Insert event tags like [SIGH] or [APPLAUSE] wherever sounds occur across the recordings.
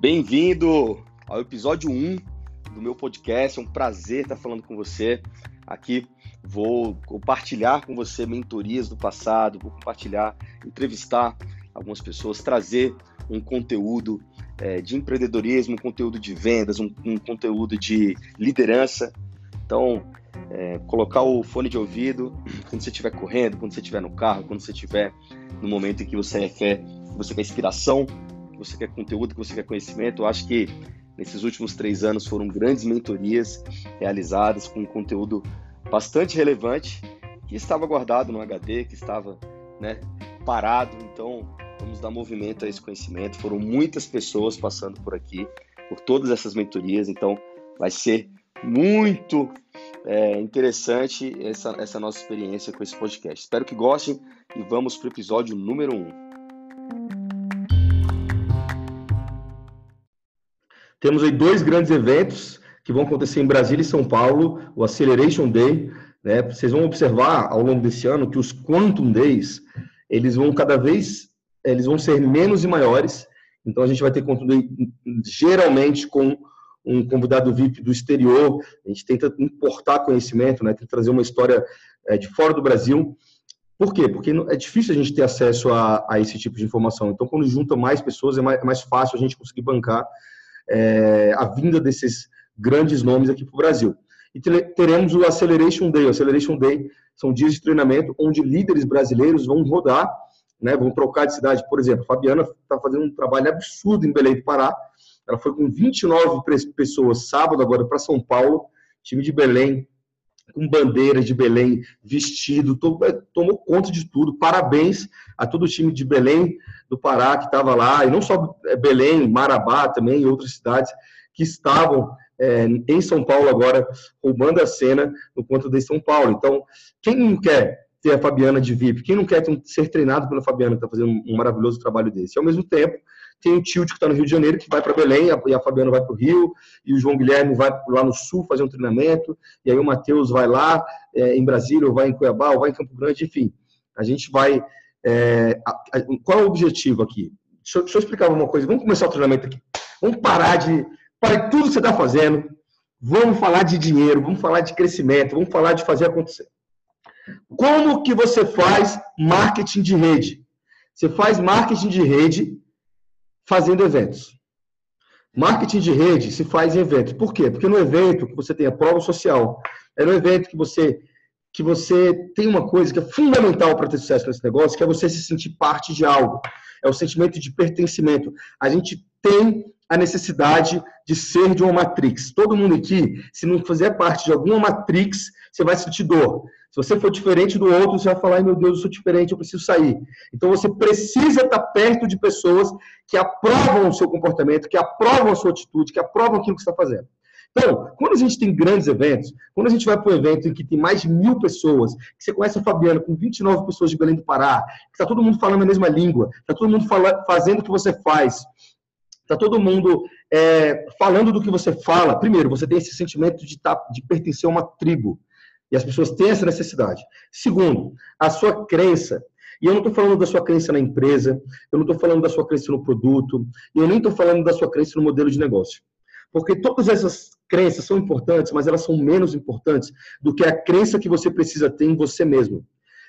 Bem-vindo ao episódio 1 do meu podcast. É um prazer estar falando com você. Aqui vou compartilhar com você mentorias do passado, vou compartilhar, entrevistar algumas pessoas, trazer um conteúdo é, de empreendedorismo, um conteúdo de vendas, um, um conteúdo de liderança. Então, é, colocar o fone de ouvido quando você estiver correndo, quando você estiver no carro, quando você estiver no momento em que você quer, você quer inspiração, que você quer conteúdo, que você quer conhecimento. Eu acho que nesses últimos três anos foram grandes mentorias realizadas com conteúdo bastante relevante que estava guardado no HD, que estava né, parado. Então, vamos dar movimento a esse conhecimento. Foram muitas pessoas passando por aqui, por todas essas mentorias. Então, vai ser muito é, interessante essa, essa nossa experiência com esse podcast. Espero que gostem e vamos para o episódio número 1. Um. Temos aí dois grandes eventos que vão acontecer em Brasília e São Paulo, o Acceleration Day. Né? Vocês vão observar ao longo desse ano que os Quantum Days eles vão cada vez eles vão ser menos e maiores. Então a gente vai ter conteúdo geralmente com um convidado VIP do exterior. A gente tenta importar conhecimento, né? Tenta trazer uma história é, de fora do Brasil. Por quê? Porque é difícil a gente ter acesso a, a esse tipo de informação. Então, quando junta mais pessoas, é mais, é mais fácil a gente conseguir bancar é, a vinda desses grandes nomes aqui para o Brasil. E teremos o Acceleration Day. O Acceleration Day são dias de treinamento onde líderes brasileiros vão rodar, né, vão trocar de cidade. Por exemplo, a Fabiana está fazendo um trabalho absurdo em Belém do Pará. Ela foi com 29 pessoas sábado agora para São Paulo, time de Belém, com bandeiras de Belém, vestido, tomou conta de tudo. Parabéns a todo o time de Belém do Pará que estava lá, e não só é, Belém, Marabá também, e outras cidades que estavam é, em São Paulo agora, roubando a cena no ponto de São Paulo. Então, quem não quer ter a Fabiana de VIP, quem não quer ser treinado pela Fabiana, que está fazendo um maravilhoso trabalho desse? E, ao mesmo tempo, tem o Tilt que está no Rio de Janeiro, que vai para Belém, e a Fabiana vai para o Rio, e o João Guilherme vai lá no Sul fazer um treinamento, e aí o Matheus vai lá é, em Brasília, ou vai em Cuiabá, ou vai em Campo Grande, enfim. A gente vai. É, a, a, qual é o objetivo aqui? Deixa eu, deixa eu, explicar uma coisa. Vamos começar o treinamento aqui. Vamos parar de. Pare tudo que você está fazendo. Vamos falar de dinheiro, vamos falar de crescimento, vamos falar de fazer acontecer. Como que você faz marketing de rede? Você faz marketing de rede fazendo eventos. Marketing de rede se faz em eventos. Por quê? Porque no evento que você tem a prova social, é no evento que você que você tem uma coisa que é fundamental para ter sucesso nesse negócio, que é você se sentir parte de algo. É o sentimento de pertencimento. A gente tem a necessidade de ser de uma matrix. Todo mundo aqui, se não fizer parte de alguma matrix, você vai sentir dor. Se você for diferente do outro, você vai falar: meu Deus, eu sou diferente, eu preciso sair. Então você precisa estar perto de pessoas que aprovam o seu comportamento, que aprovam a sua atitude, que aprovam aquilo que você está fazendo. Então, quando a gente tem grandes eventos, quando a gente vai para um evento em que tem mais de mil pessoas, que você conhece a Fabiana com 29 pessoas de Belém do Pará, que está todo mundo falando a mesma língua, está todo mundo fala, fazendo o que você faz, está todo mundo é, falando do que você fala. Primeiro, você tem esse sentimento de, tá, de pertencer a uma tribo. E as pessoas têm essa necessidade. Segundo, a sua crença. E eu não estou falando da sua crença na empresa, eu não estou falando da sua crença no produto, e eu nem estou falando da sua crença no modelo de negócio. Porque todas essas crenças são importantes, mas elas são menos importantes do que a crença que você precisa ter em você mesmo.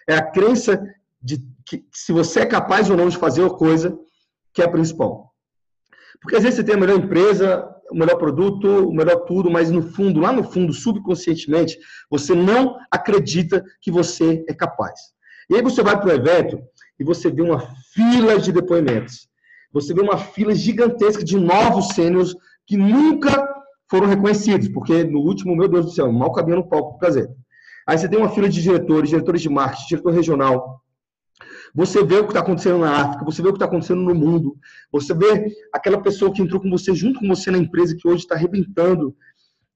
É a crença de que se você é capaz ou não de fazer a coisa que é a principal. Porque às vezes você tem a melhor empresa, o melhor produto, o melhor tudo, mas no fundo, lá no fundo, subconscientemente, você não acredita que você é capaz. E aí você vai para o evento e você vê uma fila de depoimentos. Você vê uma fila gigantesca de novos sêniores que nunca foram reconhecidos, porque no último, meu Deus do céu, mal cabia no palco do Gazeta. Aí você tem uma fila de diretores, diretores de marketing, diretor regional, você vê o que está acontecendo na África, você vê o que está acontecendo no mundo, você vê aquela pessoa que entrou com você, junto com você na empresa, que hoje está arrebentando,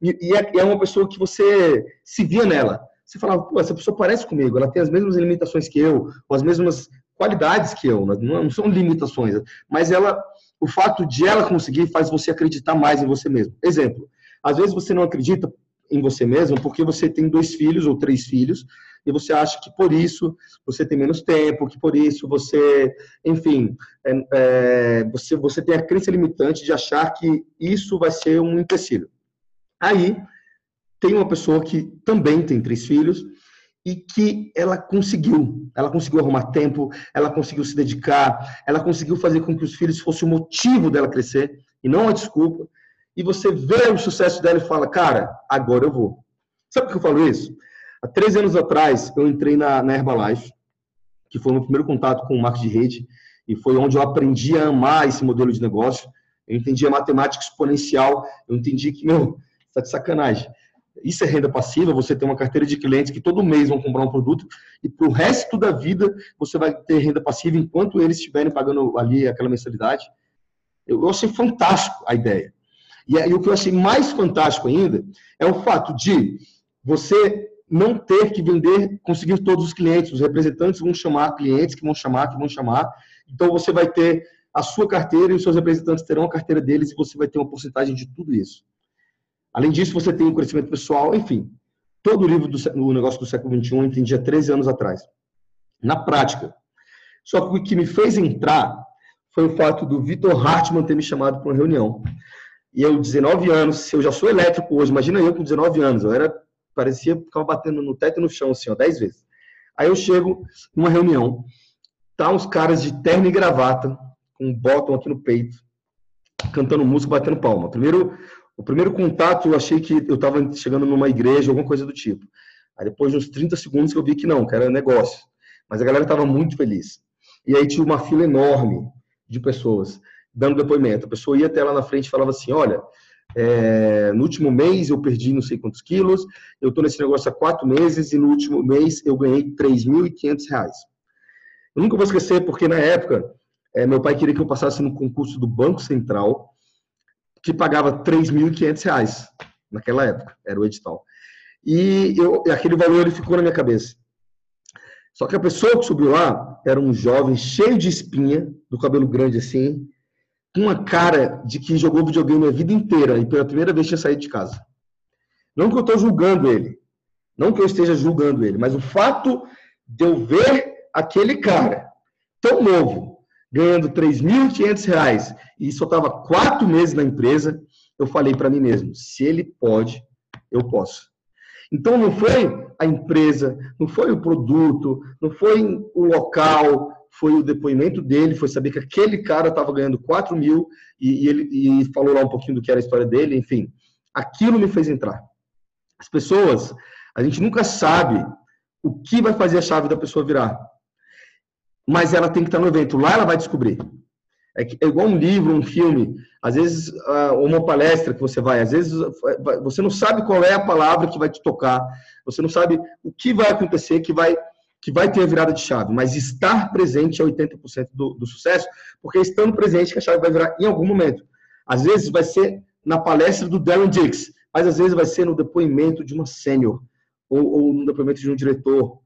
e, e é, é, uma pessoa que você se via nela. Você falava, pô, essa pessoa parece comigo, ela tem as mesmas limitações que eu, ou as mesmas qualidades que eu, não, não são limitações, mas ela, o fato de ela conseguir faz você acreditar mais em você mesmo. Exemplo, às vezes você não acredita em você mesmo porque você tem dois filhos ou três filhos e você acha que por isso você tem menos tempo, que por isso você, enfim, é, é, você, você tem a crença limitante de achar que isso vai ser um empecilho. Aí, tem uma pessoa que também tem três filhos e que ela conseguiu, ela conseguiu arrumar tempo, ela conseguiu se dedicar, ela conseguiu fazer com que os filhos fossem o motivo dela crescer e não a desculpa. E você vê o sucesso dela e fala, cara, agora eu vou. Sabe por que eu falo isso? Há três anos atrás, eu entrei na, na Herbalife, que foi o meu primeiro contato com o marketing de rede, e foi onde eu aprendi a amar esse modelo de negócio. Eu entendi a matemática exponencial, eu entendi que, meu, está de sacanagem. Isso é renda passiva, você tem uma carteira de clientes que todo mês vão comprar um produto e para o resto da vida você vai ter renda passiva enquanto eles estiverem pagando ali aquela mensalidade. Eu, achei fantástico a ideia. E, e o que eu achei mais fantástico ainda é o fato de você não ter que vender, conseguir todos os clientes. Os representantes vão chamar clientes que vão chamar, que vão chamar. Então você vai ter a sua carteira e os seus representantes terão a carteira deles e você vai ter uma porcentagem de tudo isso. Além disso, você tem o crescimento pessoal, enfim. Todo o livro do o negócio do século XXI eu entendi há 13 anos atrás. Na prática. Só que o que me fez entrar foi o fato do Vitor Hartmann ter me chamado para uma reunião. E eu, 19 anos, eu já sou elétrico hoje, imagina eu com 19 anos, eu era, parecia, ficava batendo no teto e no chão, assim, ó, 10 vezes. Aí eu chego numa reunião, tá uns caras de terno e gravata, com um bottom aqui no peito, cantando música, batendo palma. Primeiro, o primeiro contato, eu achei que eu estava chegando numa igreja, alguma coisa do tipo. Aí depois de uns 30 segundos eu vi que não, que era negócio. Mas a galera estava muito feliz. E aí tinha uma fila enorme de pessoas dando depoimento. A pessoa ia até lá na frente e falava assim, olha, é, no último mês eu perdi não sei quantos quilos, eu estou nesse negócio há quatro meses e no último mês eu ganhei 3.500 reais. Eu nunca vou esquecer porque na época é, meu pai queria que eu passasse no concurso do Banco Central que pagava R$ 3.500 naquela época, era o edital. E eu, aquele valor ele ficou na minha cabeça. Só que a pessoa que subiu lá era um jovem cheio de espinha, do cabelo grande assim, uma cara de que jogou videogame a vida inteira e pela primeira vez tinha saído de casa. Não que eu estou julgando ele, não que eu esteja julgando ele, mas o fato de eu ver aquele cara tão novo, ganhando R$ 3.500 e só estava quatro meses na empresa, eu falei para mim mesmo: se ele pode, eu posso. Então não foi a empresa, não foi o produto, não foi o local, foi o depoimento dele, foi saber que aquele cara estava ganhando 4 mil e, e, ele e falou lá um pouquinho do que era a história dele, enfim. Aquilo me fez entrar. As pessoas, a gente nunca sabe o que vai fazer a chave da pessoa virar mas ela tem que estar no evento. Lá ela vai descobrir. É, é igual um livro, um filme, às vezes uma palestra que você vai, às vezes você não sabe qual é a palavra que vai te tocar, você não sabe o que vai acontecer, que vai que vai ter a virada de chave, mas estar presente é 80% do, do sucesso, porque estando presente que a chave vai virar em algum momento. Às vezes vai ser na palestra do Darren Dix, mas às vezes vai ser no depoimento de uma sênior, ou, ou no depoimento de um diretor,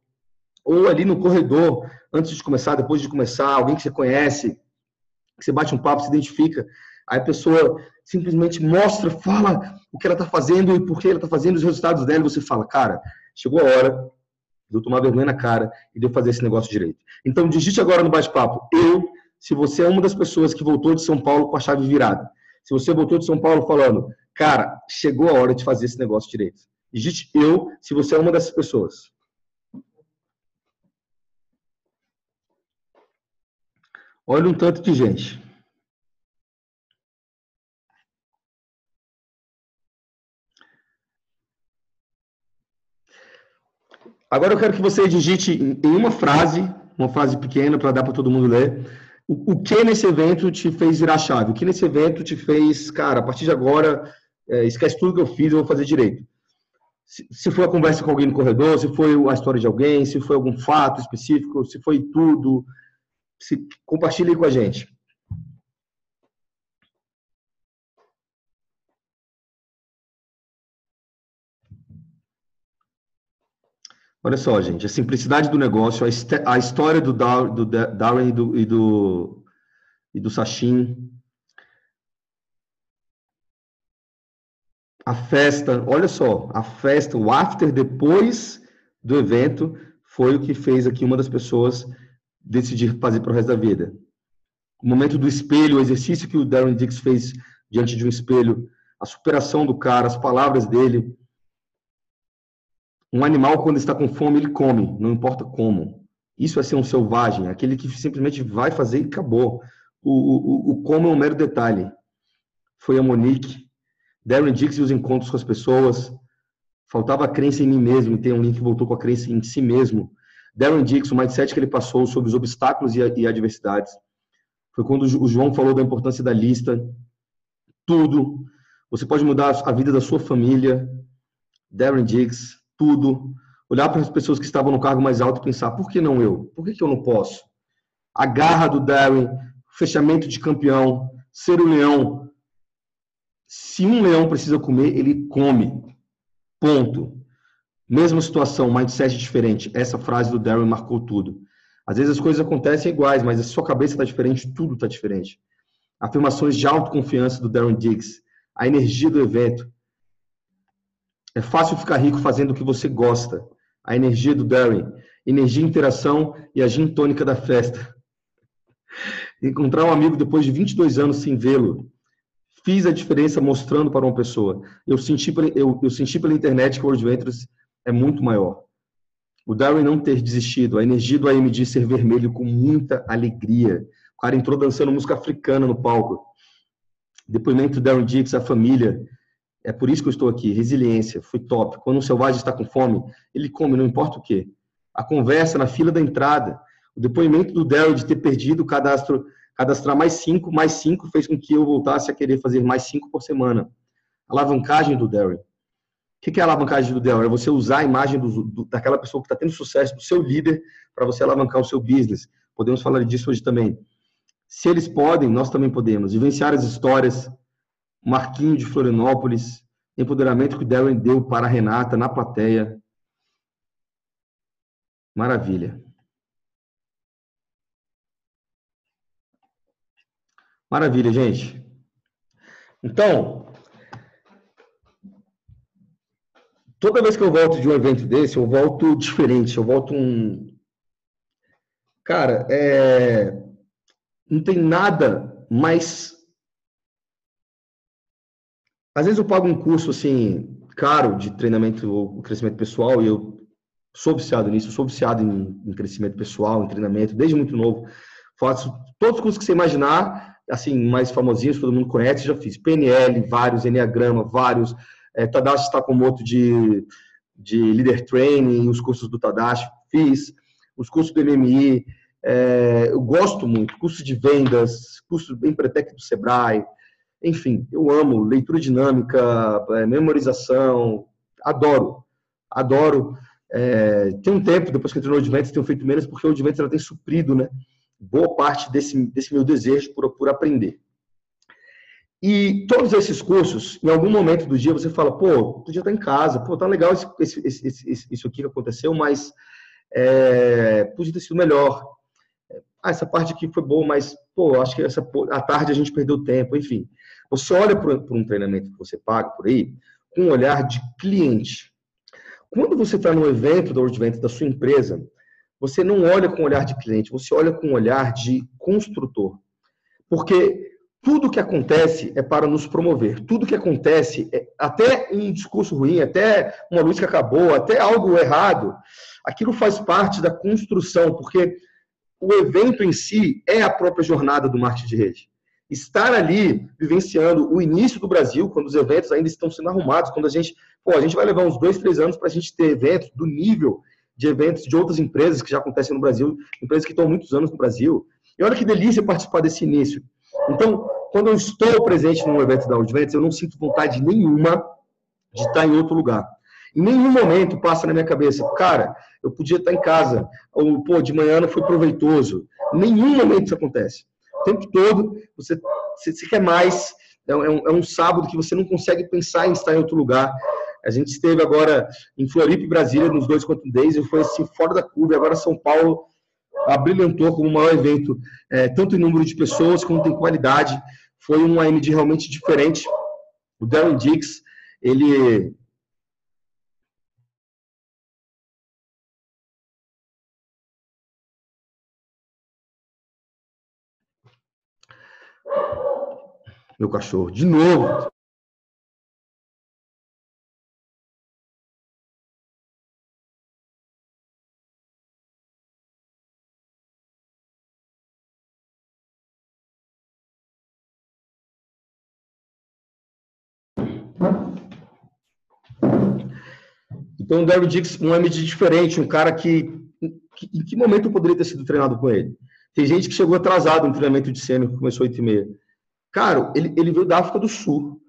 ou ali no corredor, antes de começar, depois de começar, alguém que você conhece, que você bate um papo, se identifica, aí a pessoa simplesmente mostra, fala o que ela está fazendo e por que ela está fazendo, os resultados dela, e você fala, cara, chegou a hora de eu tomar vergonha na cara e de eu fazer esse negócio direito. Então, digite agora no bate-papo, eu, se você é uma das pessoas que voltou de São Paulo com a chave virada, se você voltou de São Paulo falando, cara, chegou a hora de fazer esse negócio direito. Digite eu, se você é uma dessas pessoas. Olha um tanto de gente. Agora eu quero que você digite em uma frase, uma frase pequena para dar para todo mundo ler, o, o, que nesse evento te fez virar chave? O que nesse evento te fez, cara, a partir de agora, é, esquece tudo que eu fiz, eu vou fazer direito. Se, se foi a conversa com alguém no corredor, se foi a história de alguém, se foi algum fato específico, se foi tudo, se compartilhe com a gente. Olha só, gente, a simplicidade do negócio, a, história do, do Darren e do, e do, e do Sachin, a festa, olha só, a festa, o after depois do evento foi o que fez aqui uma das pessoas decidir fazer para o resto da vida. O momento do espelho, o exercício que o Darren Dix fez diante de um espelho, a superação do cara, as palavras dele. Um animal, quando está com fome, ele come, não importa como. Isso é ser um selvagem, aquele que simplesmente vai fazer e acabou. O, o, o como é um mero detalhe. Foi a Monique, Darren Dix e os encontros com as pessoas. Faltava a crença em mim mesmo, e tem um link que voltou com a crença em si mesmo. Darren Dix, o mindset que ele passou sobre os obstáculos e, e adversidades. Foi quando o João falou da importância da lista. Tudo. Você pode mudar a vida da sua família. Darren Diggs, tudo. Olhar para as pessoas que estavam no cargo mais alto e pensar: por que não eu? Por que, que eu não posso? A garra do Darren, fechamento de campeão, ser o leão. Se um leão precisa comer, ele come. Ponto. Mesma situação, mindset diferente. Essa frase do Darren marcou tudo. Às vezes as coisas acontecem iguais, mas a sua cabeça está diferente, tudo está diferente. Afirmações de autoconfiança do Darren Diggs. A energia do evento. É fácil ficar rico fazendo o que você gosta. A energia do Darren. Energia, interação e a gin tônica da festa. [LAUGHS] Encontrar um amigo depois de 22 anos sem vê-lo. Fiz a diferença mostrando para uma pessoa. Eu senti, eu, eu senti pela internet que o World Ventures é muito maior. O Darwin não ter desistido, a energia do AMD ser vermelho com muita alegria. O cara entrou dançando música africana no palco. Depoimento do Darren Dix, a família. É por isso que eu estou aqui. Resiliência, foi top. Quando um selvagem está com fome, ele come, não importa o quê. A conversa na fila da entrada. O depoimento do Darren de ter perdido o cadastro cadastrar mais cinco, mais cinco fez com que eu voltasse a querer fazer mais cinco por semana. Alavancagem do Darren. O que é a alavancagem do Darren? É você usar a imagem do, do, daquela pessoa que está tendo sucesso, do seu líder, para você alavancar o seu business. Podemos falar disso hoje também. Se eles podem, nós também podemos. Vivenciar as histórias. Marquinho de Florianópolis. Empoderamento que o Darren deu para a Renata na plateia. Maravilha. Maravilha, gente. Então, toda vez que eu volto de um evento desse, eu volto diferente, eu volto um. Cara, é... não tem nada mais. Às vezes eu pago um curso assim, caro de treinamento ou crescimento pessoal, e eu sou viciado nisso, sou viciado em, em crescimento pessoal, em treinamento, desde muito novo. Faço todos os cursos que você imaginar, assim, mais famosinhos, todo mundo conhece, já fiz PNL, vários, Enneagrama, vários, é, Tadashi Takamoto de, de Leader Training, os cursos do Tadashi, fiz, os cursos do MMI, é, eu gosto muito, curso de vendas, curso do Empretec do Sebrae, enfim, eu amo leitura dinâmica, é, memorização, adoro, adoro. É, tem um tempo, depois que eu entrei no Adventures, tenho feito menos, porque o Adventures ela tem suprido, né? boa parte desse, desse meu desejo por, por aprender. E todos esses cursos, em algum momento do dia, você fala, pô, podia estar em casa, pô, tá legal esse, esse, esse, isso aqui que aconteceu, mas é, podia ter sido melhor. Ah, essa parte aqui foi boa, mas, pô, acho que essa, à tarde a gente perdeu tempo, enfim. Você olha para um treinamento que você paga por aí, com um olhar de cliente. Quando você está no evento do evento da sua empresa, você não olha com o olhar de cliente, você olha com o olhar de construtor. Porque tudo que acontece é para nos promover. Tudo que acontece, é, até um discurso ruim, até uma luz que acabou, até algo errado, aquilo faz parte da construção, porque o evento em si é a própria jornada do marketing de rede. Estar ali vivenciando o início do Brasil, quando os eventos ainda estão sendo arrumados, quando a gente, pô, a gente vai levar uns dois, três anos para a gente ter eventos do nível de eventos de outras empresas que já acontecem no Brasil, empresas que estão há muitos anos no Brasil. E olha que delícia participar desse início. Então, quando eu estou presente num evento da Audiventes, eu não sinto vontade nenhuma de estar em outro lugar. Em nenhum momento passa na minha cabeça, cara, eu podia estar em casa, ou, pô, de manhã não foi proveitoso. Em nenhum momento isso acontece. O tempo todo, você, você quer mais, é, é um, é um sábado que você não consegue pensar em estar em outro lugar. A gente esteve agora em Floripa e Brasília nos dois Quantum Days e foi assim fora da curva. Agora São Paulo abrilhantou como o maior evento, é, tanto em número de pessoas quanto em qualidade. Foi um AMD realmente diferente. O Darren Dix, ele Meu cachorro, de novo. Então, o Derry Dix, um MD diferente, um cara que, que, Em que momento eu poderia ter sido treinado com ele? Tem gente que chegou atrasado no treinamento de sênior, que começou 8 e meia. Cara, ele, ele veio da África do Sul.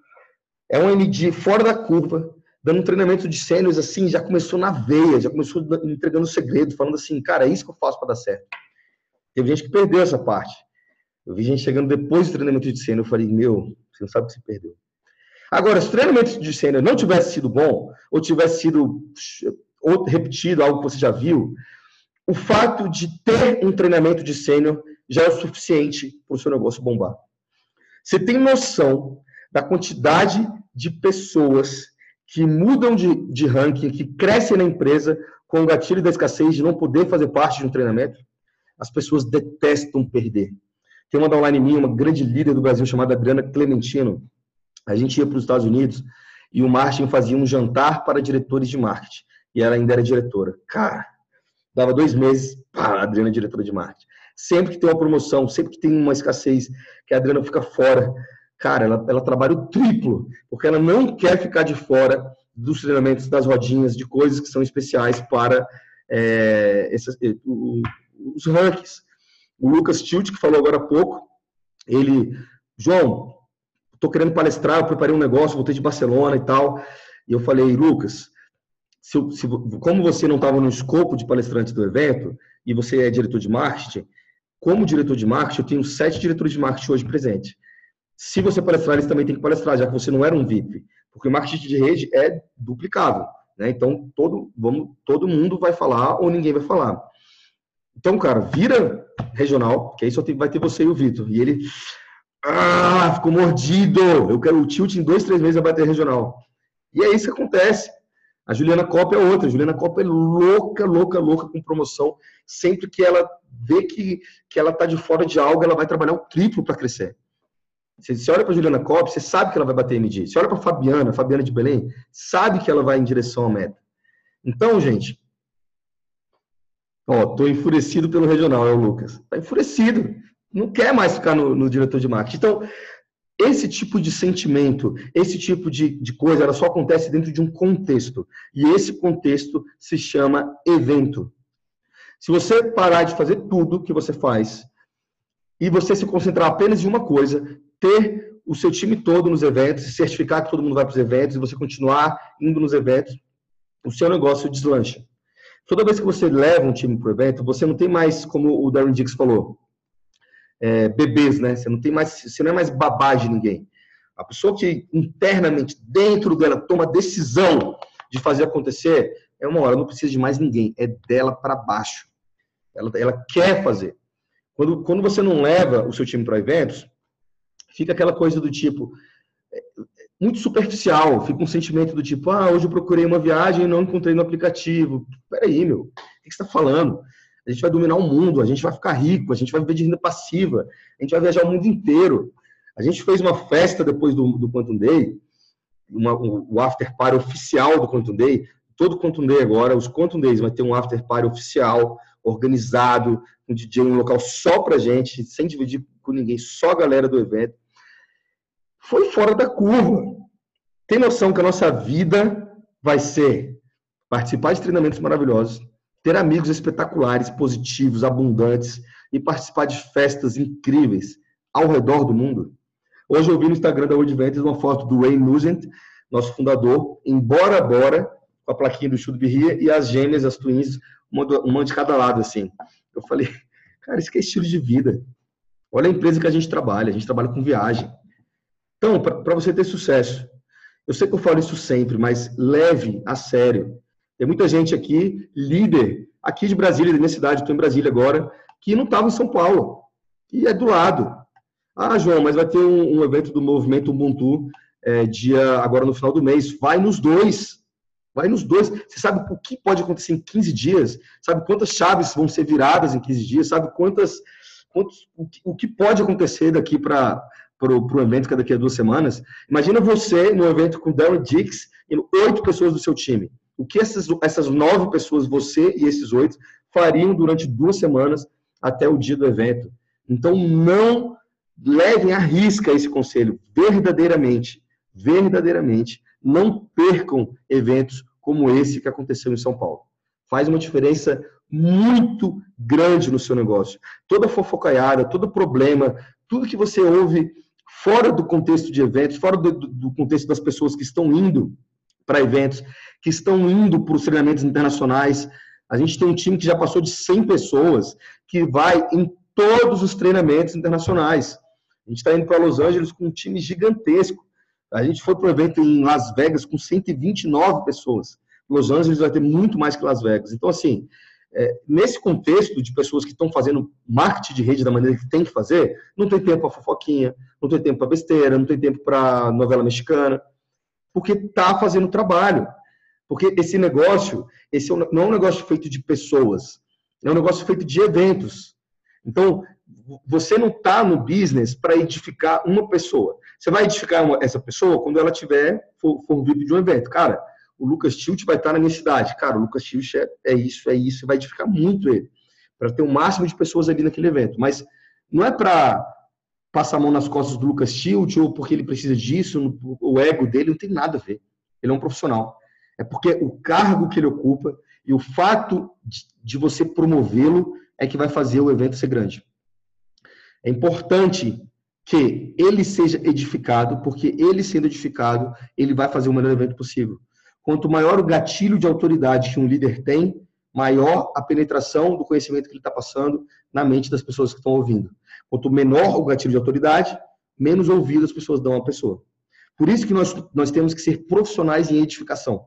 É um MD fora da curva, dando um treinamento de sêniors assim, já começou na veia, já começou entregando segredo, falando assim, cara, é isso que eu faço para dar certo. Teve gente que perdeu essa parte. Eu vi gente chegando depois do treinamento de sênior, eu falei, meu, você não sabe o que você perdeu. Agora, se o treinamento de sênior não tivesse sido bom, ou tivesse sido repetido, algo que você já viu, o fato de ter um treinamento de sênior já é o suficiente para o seu negócio bombar. Você tem noção da quantidade de pessoas que mudam de, de ranking, que crescem na empresa com o gatilho da escassez de não poder fazer parte de um treinamento? As pessoas detestam perder. Tem uma da online minha, uma grande líder do Brasil chamada Adriana Clementino, a gente ia para os Estados Unidos e o marketing fazia um jantar para diretores de marketing. E ela ainda era diretora. Cara, dava dois meses, pá, a Adriana é diretora de marketing. Sempre que tem uma promoção, sempre que tem uma escassez, que a Adriana fica fora, cara, ela, ela trabalha o triplo, porque ela não quer ficar de fora dos treinamentos, das rodinhas, de coisas que são especiais para é, os rankings. O Lucas Tilt, que falou agora há pouco, ele, João, estou querendo palestrar, eu preparei um negócio, voltei de Barcelona e tal. E eu falei, Lucas, se, se, como você não estava no escopo de palestrante do evento e você é diretor de marketing, como diretor de marketing, eu tenho sete diretores de marketing hoje presentes. Se você palestrar, eles também têm que palestrar, já que você não era um VIP. Porque o marketing de rede é duplicável. Né? Então, todo, vamos, todo mundo vai falar ou ninguém vai falar. Então, cara, vira regional, que aí só tem, vai ter você e o Vitor. E ele ah, ficou mordido. Eu quero o tilt em dois, três meses a bater regional. E é isso que acontece. A Juliana Copa é outra. A Juliana Copa é louca, louca, louca com promoção. Sempre que ela vê que, que ela está de fora de algo, ela vai trabalhar o triplo para crescer. Você, você olha para Juliana Copa, você sabe que ela vai bater MD. Você olha para Fabiana, Fabiana de Belém, sabe que ela vai em direção à meta. Então, gente, ó, tô enfurecido pelo regional, é o Lucas. Tá enfurecido não quer mais ficar no, no diretor de marketing. Então, esse tipo de sentimento, esse tipo de, de coisa, ela só acontece dentro de um contexto. E esse contexto se chama evento. Se você parar de fazer tudo que você faz e você se concentrar apenas em uma coisa, ter o seu time todo nos eventos, certificar que todo mundo vai para os eventos e você continuar indo nos eventos, o seu negócio deslancha. Toda vez que você leva um time para o evento, você não tem mais, como o Darren Dix falou, é, bebês, né? Você não tem mais, você não é mais babá de ninguém. A pessoa que internamente, dentro dela, toma decisão de fazer acontecer, é uma hora, não precisa de mais ninguém, é dela para baixo. Ela, ela quer fazer. Quando, quando você não leva o seu time para eventos, fica aquela coisa do tipo, é, muito superficial, fica um sentimento do tipo, ah, hoje eu procurei uma viagem e não encontrei no aplicativo. Peraí, meu, o que você está falando? A gente vai dominar o mundo, a gente vai ficar rico, a gente vai viver de renda passiva, a gente vai viajar o mundo inteiro. A gente fez uma festa depois do, do Quantum Day, uma, o after party oficial do Quantum Day. Todo Quantum Day agora, os Quantum Days vai ter um after party oficial, organizado, um DJ, um local só pra gente, sem dividir com ninguém, só a galera do evento. Foi fora da curva. Tem noção que a nossa vida vai ser participar de treinamentos maravilhosos, ter amigos espetaculares, positivos, abundantes e participar de festas incríveis ao redor do mundo. Hoje eu vi no Instagram da World Ventures uma foto do Ray Nugent, nosso fundador, em Bora Bora, com a plaquinha do Be Here, e as gêmeas, as twins, uma de cada lado, assim. Eu falei, cara, isso que é estilo de vida. Olha a empresa que a gente trabalha, a gente trabalha com viagem. Então, para você ter sucesso, eu sei que eu falo isso sempre, mas leve a sério tem muita gente aqui, líder, aqui de Brasília, da minha cidade, estou em Brasília agora, que não estava em São Paulo. E é do lado. Ah, João, mas vai ter um, um evento do movimento Ubuntu é, dia agora no final do mês. Vai nos dois. Vai nos dois. Você sabe o que pode acontecer em 15 dias? Sabe quantas chaves vão ser viradas em 15 dias? Sabe quantas quantos, o, que, pode acontecer daqui para o evento que é daqui a duas semanas. Imagina você no evento com Darren Dix e oito pessoas do seu time. O que essas, essas nove pessoas, você e esses oito, fariam durante duas semanas até o dia do evento. Então, não levem à risca esse conselho, verdadeiramente, verdadeiramente, não percam eventos como esse que aconteceu em São Paulo. Faz uma diferença muito grande no seu negócio. Toda fofocaiada, todo problema, tudo que você ouve fora do contexto de eventos, fora do, do contexto das pessoas que estão indo para eventos, que estão indo para os treinamentos internacionais. A gente tem um time que já passou de 100 pessoas, que vai em todos os treinamentos internacionais. A gente está indo para Los Angeles com um time gigantesco. A gente foi para o evento em Las Vegas com 129 pessoas. Los Angeles vai ter muito mais que Las Vegas. Então, assim, é, nesse contexto de pessoas que estão fazendo marketing de rede da maneira que tem que fazer, não tem tempo para fofoquinha, não tem tempo para besteira, não tem tempo para novela mexicana, porque está fazendo trabalho. Porque esse negócio, esse é não é um negócio feito de pessoas, é um negócio feito de eventos. Então, você não está no business para edificar uma pessoa. Você vai edificar uma, essa pessoa quando ela tiver for, for de um evento. Cara, o Lucas Tilt vai estar tá na minha cidade. Cara, o Lucas Tilt é, é isso, é isso, vai edificar muito ele. Para ter o máximo de pessoas ali naquele evento. Mas não é para passar a mão nas costas do Lucas Tilt ou porque ele precisa disso, o ego dele não tem nada a ver. Ele é um profissional. É porque o cargo que ele ocupa e o fato de você promovê-lo é que vai fazer o evento ser grande. É importante que ele seja edificado, porque ele sendo edificado, ele vai fazer o melhor evento possível. Quanto maior o gatilho de autoridade que um líder tem, maior a penetração do conhecimento que ele está passando na mente das pessoas que estão ouvindo. Quanto menor o gatilho de autoridade, menos ouvido as pessoas dão à pessoa. Por isso que nós, nós temos que ser profissionais em edificação.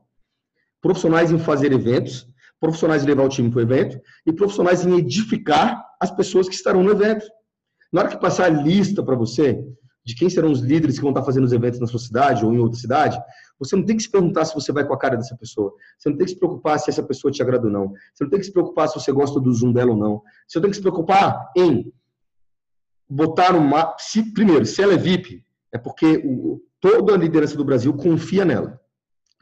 Profissionais em fazer eventos, profissionais em levar o time para o evento e profissionais em edificar as pessoas que estarão no evento. Na hora que passar a lista para você de quem serão os líderes que vão estar fazendo os eventos na sua cidade ou em outra cidade, você não tem que se perguntar se você vai com a cara dessa pessoa. Você não tem que se preocupar se essa pessoa te agrada ou não. Você não tem que se preocupar se você gosta do zoom dela ou não. Você tem que se preocupar em botar uma. Se, primeiro, se ela é VIP, é porque o, toda a liderança do Brasil confia nela.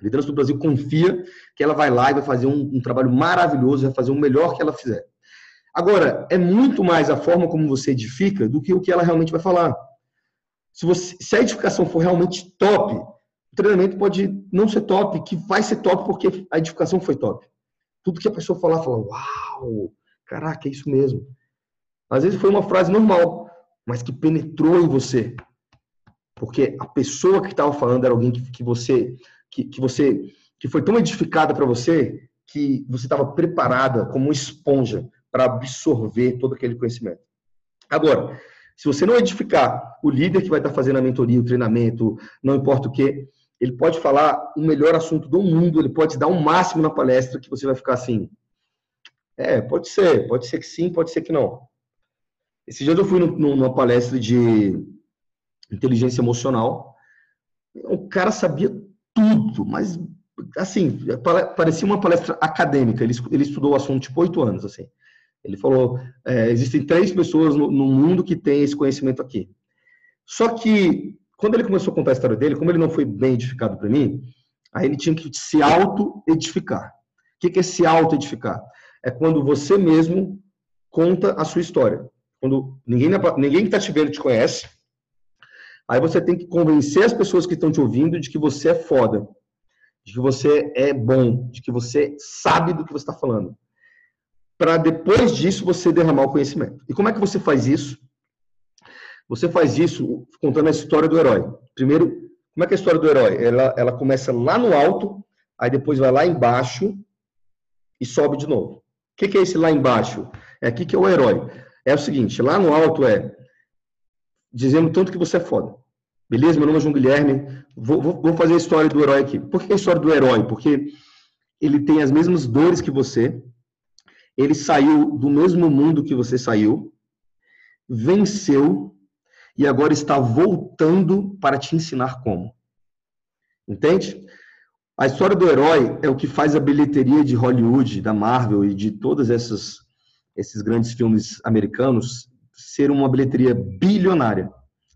A liderança do Brasil confia que ela vai lá e vai fazer um, um trabalho maravilhoso, vai fazer o melhor que ela fizer. Agora, é muito mais a forma como você edifica do que o que ela realmente vai falar. Se, você, se a edificação for realmente top, o treinamento pode não ser top, que vai ser top porque a edificação foi top. Tudo que a pessoa falar, fala, uau, caraca, é isso mesmo. Às vezes foi uma frase normal, mas que penetrou em você. Porque a pessoa que estava falando era alguém que, que você que, que você que foi tão edificada para você que você estava preparada como uma esponja para absorver todo aquele conhecimento. Agora, se você não edificar o líder que vai estar fazendo a mentoria, o treinamento, não importa o que, ele pode falar o melhor assunto do mundo, ele pode dar o um máximo na palestra que você vai ficar assim. É, pode ser, pode ser que sim, pode ser que não. Esse dia eu fui numa palestra de inteligência emocional. O cara sabia tudo, mas assim, parecia uma palestra acadêmica. Ele, ele estudou o assunto tipo oito anos, assim. Ele falou: é, existem três pessoas no, no, mundo que têm esse conhecimento aqui. Só que, quando ele começou a contar a história dele, como ele não foi bem edificado para mim, aí ele tinha que se auto-edificar. O que é se auto-edificar? É quando você mesmo conta a sua história. Quando ninguém, ninguém que está te vendo te conhece, aí você tem que convencer as pessoas que estão te ouvindo de que você é foda, de que você é bom, de que você sabe do que você está falando para depois disso você derramar o conhecimento. E como é que você faz isso? Você faz isso contando a história do herói. Primeiro, como é que é a história do herói? Ela, ela começa lá no alto, aí depois vai lá embaixo e sobe de novo. O que, que é esse lá embaixo? É aqui que é o herói. É o seguinte, lá no alto é dizendo tanto que você é foda. Beleza? Meu nome é João Guilherme. Vou, vou, vou fazer a história do herói aqui. Por que a história do herói? Porque ele tem as mesmas dores que você, ele saiu do mesmo mundo que você saiu, venceu e agora está voltando para te ensinar como. Entende? A história do herói é o que faz a bilheteria de Hollywood, da Marvel e de todos esses, esses grandes filmes americanos ser uma bilheteria bilionária.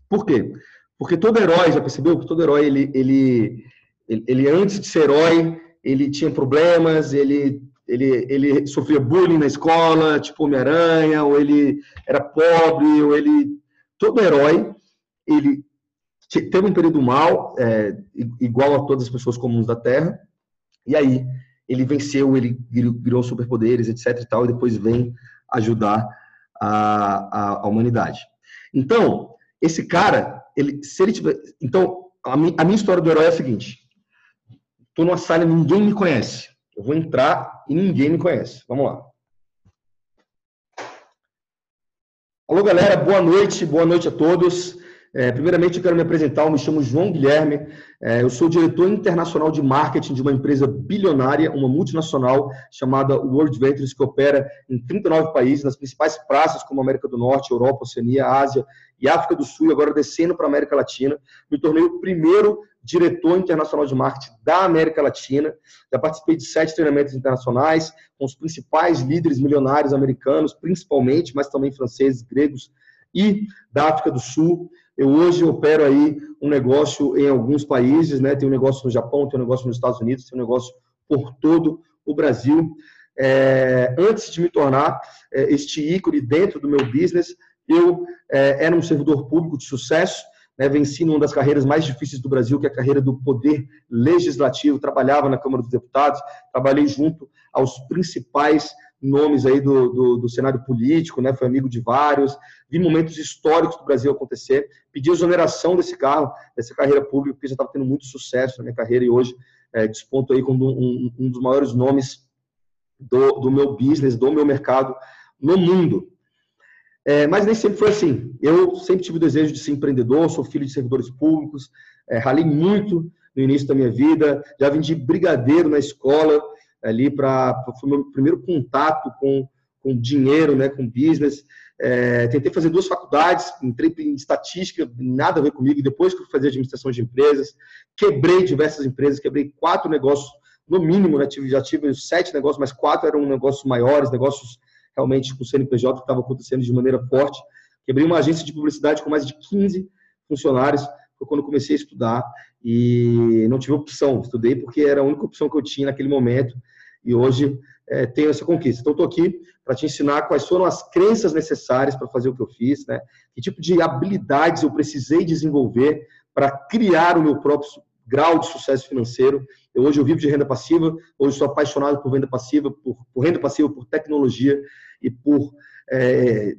Por quê? Porque todo herói, já percebeu que todo herói, ele, ele, ele, ele antes de ser herói, ele tinha problemas, ele, ele, ele sofria bullying na escola, tipo Homem-Aranha, ou ele era pobre, ou ele... Todo herói, ele teve um período mal, é, igual a todas as pessoas comuns da Terra, e aí ele venceu, ele virou superpoderes, etc e tal, e depois vem ajudar a, a, a humanidade. Então, esse cara, ele, se ele tiver... Então, a, mi, a minha história do herói é a seguinte. Estou numa sala ninguém me conhece. Eu vou entrar e ninguém me conhece. Vamos lá. Alô, galera. Boa noite. Boa noite a todos. É, primeiramente, eu quero me apresentar. Eu me chamo João Guilherme. É, eu sou diretor internacional de marketing de uma empresa bilionária, uma multinacional chamada World Ventures, que opera em 39 países, nas principais praças como América do Norte, Europa, Oceania, Ásia e África do Sul, agora descendo para a América Latina. Me tornei o primeiro diretor internacional de marketing da América Latina. Já participei de sete treinamentos internacionais com os principais líderes milionários americanos, principalmente, mas também franceses, gregos e da África do Sul. Eu hoje opero aí um negócio em alguns países, né? Tem um negócio no Japão, tem um negócio nos Estados Unidos, tem um negócio por todo o Brasil. É, antes de me tornar é, este ícone dentro do meu business, eu é, era um servidor público de sucesso, né, venci numa das carreiras mais difíceis do Brasil, que é a carreira do poder legislativo. Trabalhava na Câmara dos Deputados, trabalhei junto aos principais nomes aí do, do, do, cenário político, né? Foi amigo de vários, vi momentos históricos do Brasil acontecer, pedi exoneração desse carro, dessa carreira pública, porque já estava tendo muito sucesso na minha carreira e hoje é, desponto aí como um, um, dos maiores nomes do, do meu business, do meu mercado no mundo. É, mas nem sempre foi assim. Eu sempre tive o desejo de ser empreendedor, sou filho de servidores públicos, é, ralei muito no início da minha vida, já vendi brigadeiro na escola, ali para foi meu primeiro contato com, com dinheiro, né, com business. É, tentei fazer duas faculdades, entrei em estatística, nada a ver comigo, depois que eu fazia administração de empresas, quebrei diversas empresas, quebrei quatro negócios, no mínimo, né, tive, já tive sete negócios, mas quatro eram negócios maiores, negócios realmente com o CNPJ que estava acontecendo de maneira forte. Quebrei uma agência de publicidade com mais de 15 funcionários, foi quando comecei a estudar e não tive opção, estudei porque era a única opção que eu tinha naquele momento e hoje é, tenho essa conquista. Então, estou aqui para te ensinar quais foram as crenças necessárias para fazer o que eu fiz, né? que tipo de habilidades eu precisei desenvolver para criar o meu próprio grau de sucesso financeiro. Eu, hoje eu vivo de renda passiva, hoje sou apaixonado por venda passiva, por, por renda passiva, por tecnologia e por, é,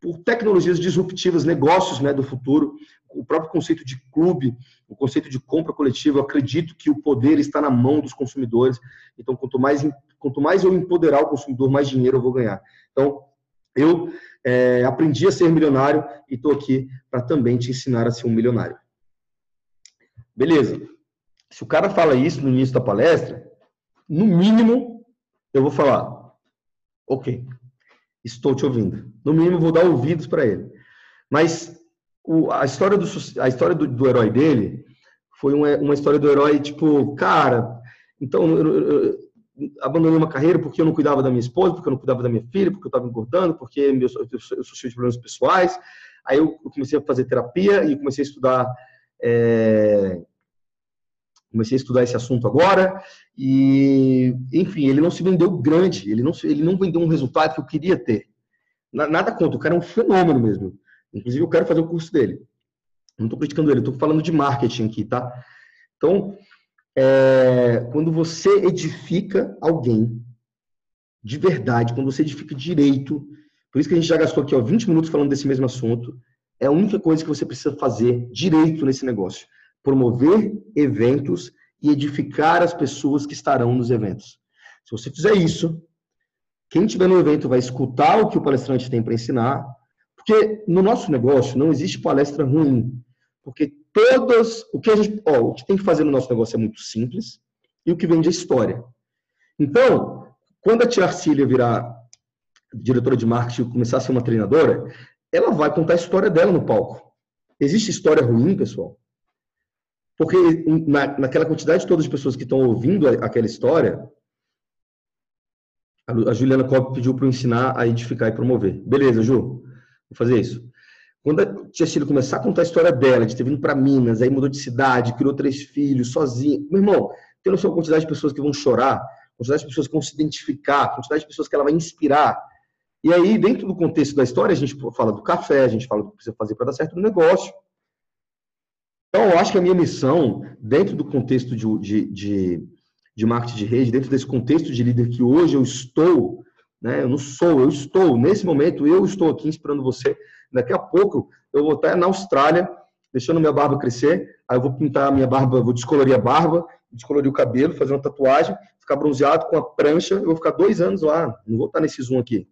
por tecnologias disruptivas, negócios né, do futuro o próprio conceito de clube, o conceito de compra coletiva, eu acredito que o poder está na mão dos consumidores. Então, quanto mais, quanto mais eu empoderar o consumidor, mais dinheiro eu vou ganhar. Então, eu é, aprendi a ser milionário e estou aqui para também te ensinar a ser um milionário. Beleza. Se o cara fala isso no início da palestra, no mínimo, eu vou falar, ok, estou te ouvindo. No mínimo, vou dar ouvidos para ele. Mas o, a história, do, a história do, do herói dele foi uma, uma história do herói, tipo, cara, então eu, eu, eu, abandonei uma carreira porque eu não cuidava da minha esposa, porque eu não cuidava da minha filha, porque eu estava engordando, porque eu, eu, eu sou cheio de problemas pessoais. Aí eu comecei a fazer terapia e comecei a estudar. É, comecei a estudar esse assunto agora e, enfim, ele não se vendeu grande, ele não, ele não vendeu um resultado que eu queria ter. Nada contra, o cara é um fenômeno mesmo. Inclusive, eu quero fazer o curso dele. Não estou criticando ele, estou falando de marketing aqui, tá? Então, é, quando você edifica alguém de verdade, quando você edifica direito, por isso que a gente já gastou aqui ó, 20 minutos falando desse mesmo assunto, é a única coisa que você precisa fazer direito nesse negócio. Promover eventos e edificar as pessoas que estarão nos eventos. Se você fizer isso, quem estiver no evento vai escutar o que o palestrante tem para ensinar, porque no nosso negócio não existe palestra ruim. Porque todas. O que a gente. Ó, o que tem que fazer no nosso negócio é muito simples e o que vende é história. Então, quando a tia Arcília virar diretora de marketing e começar a ser uma treinadora, ela vai contar a história dela no palco. Existe história ruim, pessoal? Porque na, naquela quantidade de todas as pessoas que estão ouvindo aquela história, a Juliana Cobb pediu para eu ensinar a edificar e promover. Beleza, Ju. Vou fazer isso. Quando a tia começar a contar a história dela, de ter vindo para Minas, aí mudou de cidade, criou três filhos, sozinha. Meu irmão, tem da quantidade de pessoas que vão chorar, quantidade de pessoas que vão se identificar, quantidade de pessoas que ela vai inspirar. E aí, dentro do contexto da história, a gente fala do café, a gente fala do que precisa fazer para dar certo no negócio. Então, eu acho que a minha missão, dentro do contexto de, de, de, de marketing de rede, dentro desse contexto de líder que hoje eu estou, né? Eu não sou, eu estou. Nesse momento, eu estou aqui inspirando você. Daqui a pouco, eu vou estar na Austrália, deixando minha barba crescer. Aí eu vou pintar a minha barba, vou descolorir a barba, descolorir o cabelo, fazer uma tatuagem, ficar bronzeado com a prancha. Eu vou ficar dois anos lá. Não vou estar nesse Zoom aqui.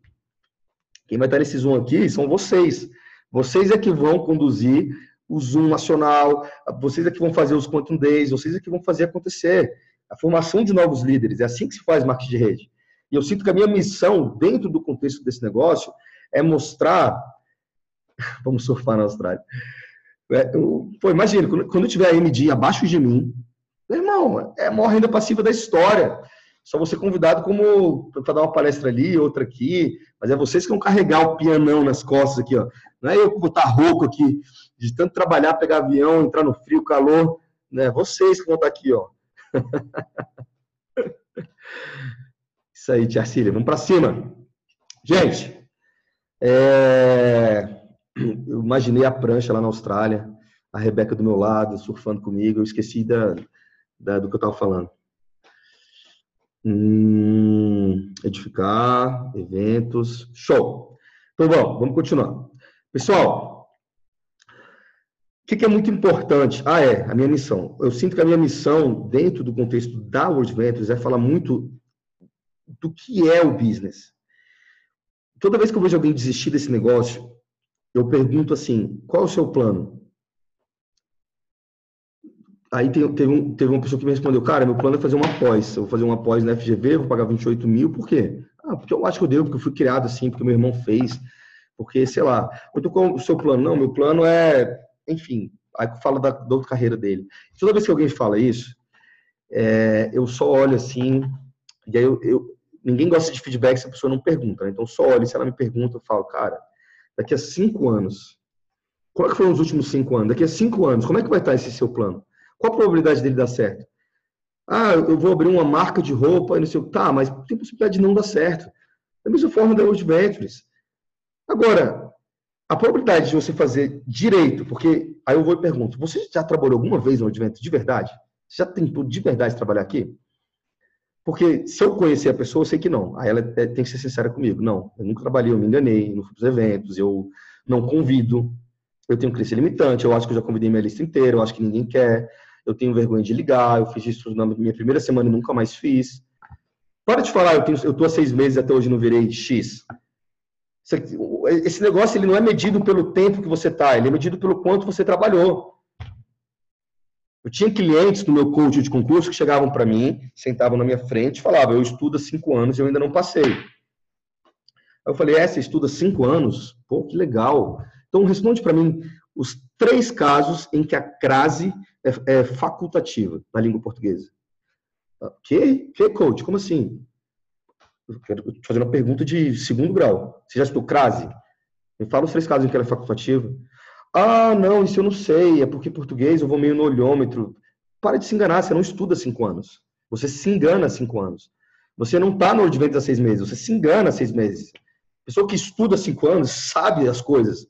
Quem vai estar nesse Zoom aqui são vocês. Vocês é que vão conduzir o Zoom nacional, vocês é que vão fazer os Quantum Days, vocês é que vão fazer acontecer. A formação de novos líderes. É assim que se faz marketing de rede. E eu sinto que a minha missão, dentro do contexto desse negócio, é mostrar. [LAUGHS] Vamos surfar na Austrália. É, eu, pô, imagina, quando, eu tiver a MD abaixo de mim, meu irmão, é a maior renda passiva da história. Só você convidado como para dar uma palestra ali, outra aqui, mas é vocês que vão carregar o pianão nas costas aqui, ó. Não é eu que vou estar rouco aqui, de tanto trabalhar, pegar avião, entrar no frio, calor, né? Vocês que vão estar aqui, ó. [LAUGHS] Isso aí, Tia Cília, vamos para cima. Gente, é... eu imaginei a prancha lá na Austrália, a Rebeca do meu lado, surfando comigo, eu esqueci da, da do que eu estava falando. Hum, edificar, eventos, show. Então, bom, vamos continuar. Pessoal, o que, que, é muito importante? Ah, é, a minha missão. Eu sinto que a minha missão, dentro do contexto da World Ventures, é falar muito do que é o business. Toda vez que eu vejo alguém desistir desse negócio, eu pergunto assim: qual é o seu plano? Aí teve, um, teve uma pessoa que me respondeu: cara, meu plano é fazer uma pós. Eu vou fazer uma pós na FGV, vou pagar 28 mil, por quê? Ah, porque eu acho que eu devo, porque eu fui criado assim, porque meu irmão fez, porque sei lá. Muito qual o seu plano? Não, meu plano é, enfim, aí eu falo da, da outra carreira dele. Toda vez que alguém fala isso, é, eu só olho assim, e aí eu, eu, ninguém gosta de feedback se a pessoa não pergunta. Né? Então, só olha, se ela me pergunta, eu falo, cara, daqui a cinco anos, qual é que foram os últimos cinco anos? Daqui a cinco anos, como é que vai estar esse seu plano? Qual a probabilidade dele dar certo? Ah, eu vou abrir uma marca de roupa e não sei o Tá, mas tem possibilidade de não dar certo. Da mesma forma da World Ventures. Agora, a probabilidade de você fazer direito, porque aí eu vou e pergunto, você já trabalhou alguma vez no World Ventures de verdade? Você já tentou de verdade trabalhar aqui? Porque se eu conhecer a pessoa, eu sei que não. Aí ela é, tem que ser sincera comigo. Não, eu nunca trabalhei, eu me enganei, não fui para os eventos, eu não convido. Eu tenho crença limitante, eu acho que eu já convidei minha lista inteira, eu acho que ninguém quer. Eu tenho vergonha de ligar, eu fiz isso na minha primeira semana e nunca mais fiz. Para de falar, eu, tô há seis meses até hoje não virei X. Esse negócio ele não é medido pelo tempo que você está, ele é medido pelo quanto você trabalhou. Eu tinha clientes no meu coach de concurso que chegavam para mim, sentavam na minha frente e falavam: Eu estudo há cinco anos e eu ainda não passei. Aí eu falei: É, você estuda cinco anos? Pô, que legal. Então, responde para mim os três casos em que a crase é, é facultativa na língua portuguesa. Ah, que? Que, coach? Como assim? Eu quero fazer uma pergunta de segundo grau. Você já estudou crase? Me fala os três casos em que ela é facultativa. Ah, não, isso eu não sei, é porque português eu vou meio no olhômetro. Para de se enganar, você não estuda cinco anos. Você se engana cinco anos. Você não está no Ordiventes há seis meses, você se engana há seis meses. Pessoa que estuda cinco anos sabe as coisas.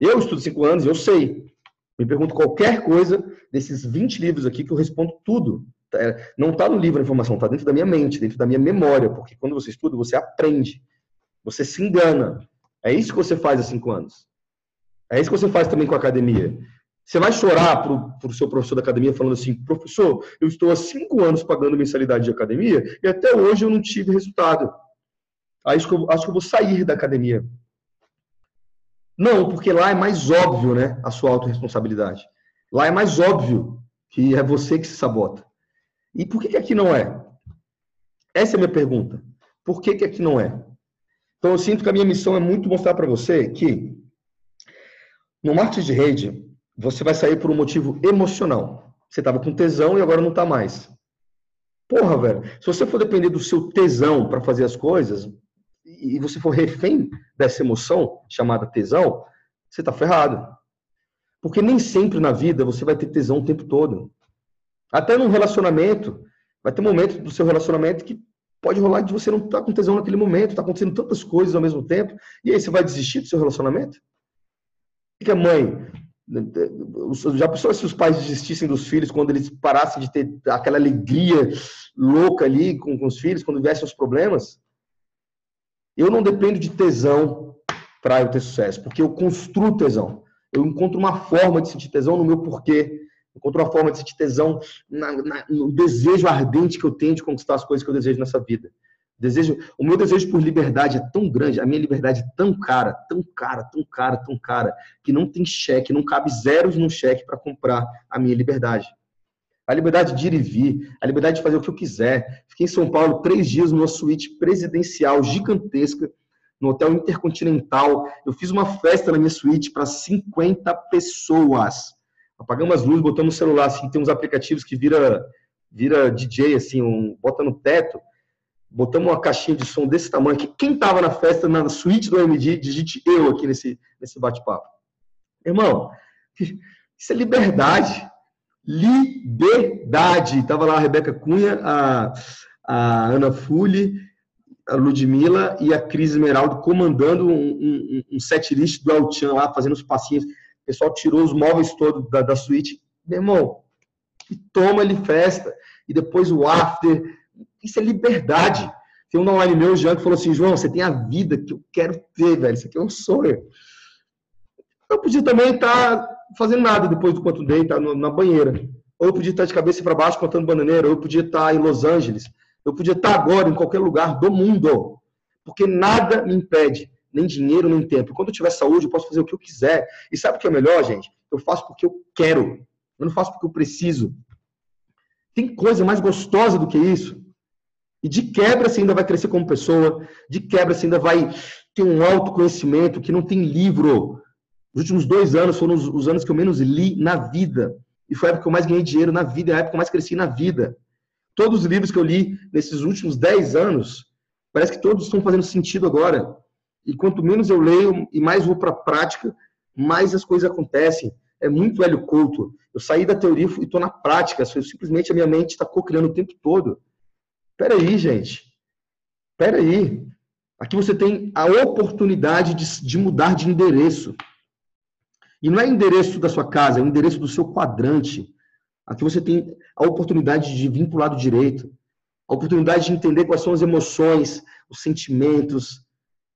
Eu estudo cinco anos eu sei. Me pergunto qualquer coisa desses 20 livros aqui que eu respondo tudo. É, não está no livro a informação, está dentro da minha mente, dentro da minha memória, porque quando você estuda, você aprende. Você se engana. É isso que você faz há cinco anos. É isso que você faz também com a academia. Você vai chorar para o seu professor da academia falando assim, professor, eu estou há cinco anos pagando mensalidade de academia e até hoje eu não tive resultado. Acho que eu, acho que eu vou sair da academia. Não, porque lá é mais óbvio, né, a sua autorresponsabilidade. Lá é mais óbvio que é você que se sabota. E por que, que aqui não é? Essa é a minha pergunta. Por que, que aqui não é? Então eu sinto que a minha missão é muito mostrar para você que no marketing de rede, você vai sair por um motivo emocional. Você estava com tesão e agora não está mais. Porra, velho. Se você for depender do seu tesão para fazer as coisas, e você for refém dessa emoção chamada tesão, você está ferrado. Porque nem sempre na vida você vai ter tesão o tempo todo. Até num relacionamento, vai ter momento do seu relacionamento que pode rolar de você não estar tá com tesão naquele momento, está acontecendo tantas coisas ao mesmo tempo, e aí você vai desistir do seu relacionamento? Que a mãe já pensou se os pais desistissem dos filhos quando eles parassem de ter aquela alegria louca ali com, com os filhos, quando viessem os problemas? Eu não dependo de tesão para eu ter sucesso, porque eu construo tesão. Eu encontro uma forma de sentir tesão no meu porquê. Eu encontro uma forma de sentir tesão na, na, no desejo ardente que eu tenho de conquistar as coisas que eu desejo nessa vida. Desejo, o meu desejo por liberdade é tão grande, a minha liberdade é tão cara, tão cara, tão cara, tão cara, que não tem cheque, não cabe zeros no cheque para comprar a minha liberdade. A liberdade de ir e vir, a liberdade de fazer o que eu quiser. Fiquei em São Paulo três dias numa suíte presidencial gigantesca, no Hotel Intercontinental. Eu fiz uma festa na minha suíte para 50 pessoas. Apagamos as luzes, botamos o celular, assim, tem uns aplicativos que vira, vira DJ, assim, um, bota no teto botamos uma caixinha de som desse tamanho que quem estava na festa, na suíte do AMD, digite eu aqui nesse, nesse bate-papo. Irmão, [LAUGHS] isso é liberdade. Liberdade. Tava lá a Rebeca Cunha, a, a Ana Fulli, a Ludmilla e a Cris Esmeraldo comandando um, um, um set list do Altian lá, fazendo os passinhos. O pessoal tirou os móveis todos da, da suíte. Meu irmão, toma ali festa. E depois o after, isso é liberdade. Tem um online meu, o Jean, que falou assim: João, você tem a vida que eu quero ter, velho. Isso aqui é um sonho. Eu podia também estar tá fazendo nada depois do quanto dei, estar tá na banheira. Ou eu podia estar de cabeça para baixo contando bananeira. Ou eu podia estar em Los Angeles. Eu podia estar agora em qualquer lugar do mundo. Porque nada me impede, nem dinheiro, nem tempo. Quando eu tiver saúde, eu posso fazer o que eu quiser. E sabe o que é melhor, gente? Eu faço porque eu quero. Eu não faço porque eu preciso. Tem coisa mais gostosa do que isso? E de quebra você ainda vai crescer como pessoa, de quebra você ainda vai ter um autoconhecimento que não tem livro. Os últimos dois anos foram os, os anos que eu menos li na vida. E foi a época que eu mais ganhei dinheiro na vida, é a época que eu mais cresci na vida. Todos os livros que eu li nesses últimos dez anos, parece que todos estão fazendo sentido agora. E quanto menos eu leio e mais vou para a prática, mais as coisas acontecem. É muito velho culto. Eu saí da teoria e estou na prática. Simplesmente a minha mente está co-criando o tempo todo. Peraí, gente. Peraí. Aqui você tem a oportunidade de, de mudar de endereço. E não é endereço da sua casa, é o endereço do seu quadrante. Aqui você tem a oportunidade de vir para o lado direito, a oportunidade de entender quais são as emoções, os sentimentos,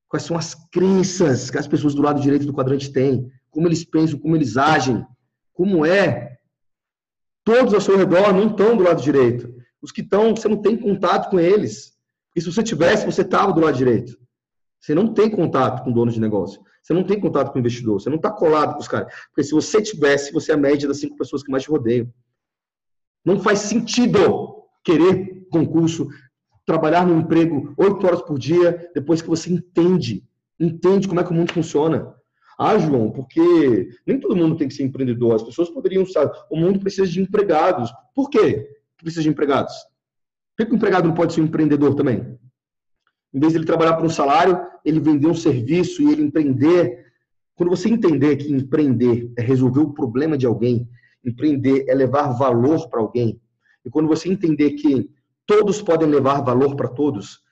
quais são as crenças que as pessoas do lado direito do quadrante têm, como eles pensam, como eles agem, como é. Todos ao seu redor não estão do lado direito. Os que estão, você não tem contato com eles. E se você tivesse, você estava do lado direito. Você não tem contato com o dono de negócio. Você não tem contato com o investidor. Você não está colado com os caras. Porque se você tivesse, você é a média das cinco pessoas que mais te rodeiam. Não faz sentido querer concurso, trabalhar no emprego oito horas por dia, depois que você entende, entende como é que o mundo funciona. Ah, João, porque nem todo mundo tem que ser empreendedor. As pessoas poderiam sabe, o mundo precisa de empregados. Por quê? Que precisa de empregados? Por que o empregado não pode ser um empreendedor também? Em vez de ele trabalhar por um salário, ele vender um serviço e ele empreender. Quando você entender que empreender é resolver o problema de alguém, empreender é levar valor para alguém, e quando você entender que todos podem levar valor para todos,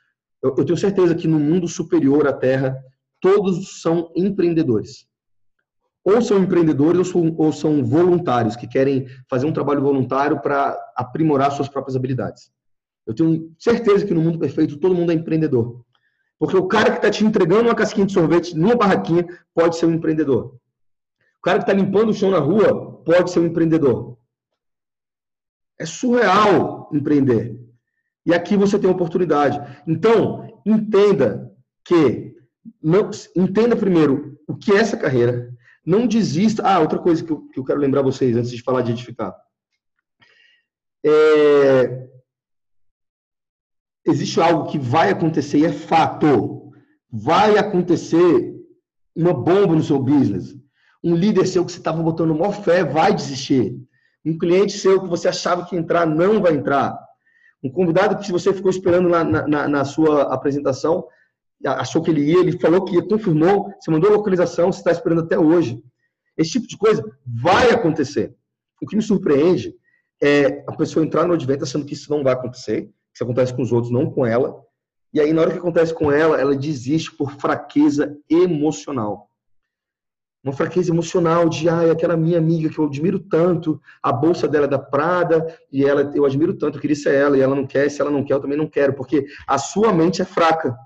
eu, eu tenho certeza que no mundo superior à Terra, todos são empreendedores ou são empreendedores ou são, ou são voluntários que querem fazer um trabalho voluntário para aprimorar suas próprias habilidades. Eu tenho certeza que no mundo perfeito todo mundo é empreendedor. Porque o cara que está te entregando uma casquinha de sorvete numa barraquinha pode ser um empreendedor. O cara que está limpando o chão na rua pode ser um empreendedor. É surreal empreender. E aqui você tem oportunidade. Então, entenda que não entenda primeiro o que é essa carreira, não desista. Ah, outra coisa que eu, que eu quero lembrar vocês antes de falar de edificar. É... Existe algo que vai acontecer e é fato. Vai acontecer uma bomba no seu business. Um líder seu que você estava botando maior fé vai desistir. Um cliente seu que você achava que ia entrar não vai entrar. Um convidado que você ficou esperando na, na, na sua apresentação achou que ele ia, ele falou que ia, confirmou, você mandou a localização, você está esperando até hoje. Esse tipo de coisa vai acontecer. O que me surpreende é a pessoa entrar no advento achando que isso não vai acontecer, que isso acontece com os outros, não com ela. E aí, na hora que acontece com ela, ela desiste por fraqueza emocional. Uma fraqueza emocional de, ai, aquela minha amiga que eu admiro tanto, a bolsa dela é da Prada, e ela eu admiro tanto, eu queria ser ela, e ela não quer, se ela não quer, eu também não quero, porque a sua mente é fraca.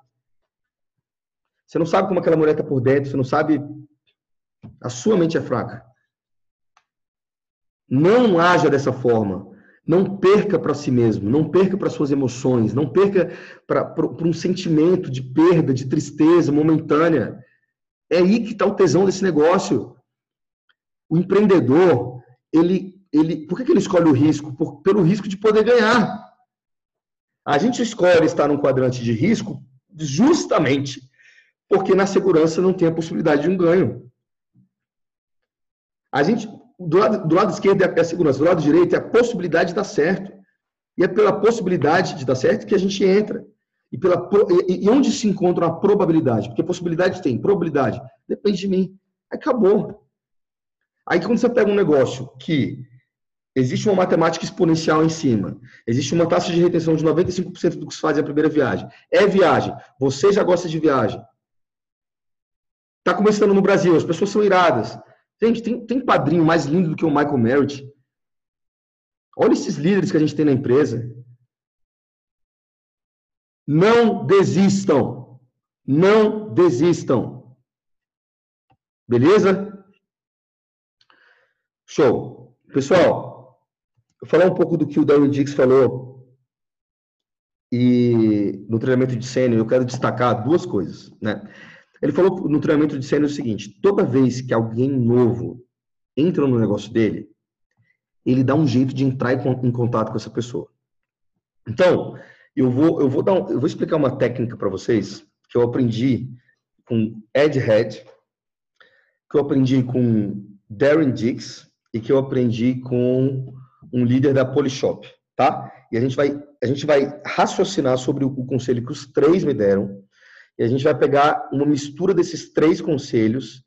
Você não sabe como aquela mulher está por dentro, você não sabe. A sua mente é fraca. Não haja dessa forma. Não perca para si mesmo, não perca para suas emoções, não perca para um sentimento de perda, de tristeza momentânea. É aí que está o tesão desse negócio. O empreendedor, ele, ele, por que, que ele escolhe o risco? Por, pelo risco de poder ganhar. A gente escolhe estar num quadrante de risco justamente porque na segurança não tem a possibilidade de um ganho. A gente, do lado, do lado esquerdo é a segurança, do lado direito é a possibilidade de dar certo. E é pela possibilidade de dar certo que a gente entra. E, pela, e onde se encontra a probabilidade? Porque possibilidade tem, probabilidade. Depende de mim. Acabou. Aí quando você pega um negócio que existe uma matemática exponencial em cima, existe uma taxa de retenção de 95% do que se faz a primeira viagem. É viagem. Você já gosta de viagem. Está começando no Brasil, as pessoas são iradas. Gente, tem, tem padrinho mais lindo do que o Michael Merritt. Olha esses líderes que a gente tem na empresa. Não desistam. Não desistam. Beleza? Show. Pessoal, vou falar um pouco do que o Darren Dix falou e no treinamento de sênior, eu quero destacar duas coisas, né? Ele falou no treinamento de cena o seguinte: toda vez que alguém novo entra no negócio dele, ele dá um jeito de entrar em contato com essa pessoa. Então, eu vou, eu vou, dar um, eu vou explicar uma técnica para vocês que eu aprendi com Ed Head, que eu aprendi com Darren Dix e que eu aprendi com um líder da Polishop, tá? E a gente vai, a gente vai raciocinar sobre o conselho que os três me deram e a gente vai pegar uma mistura desses três conselhos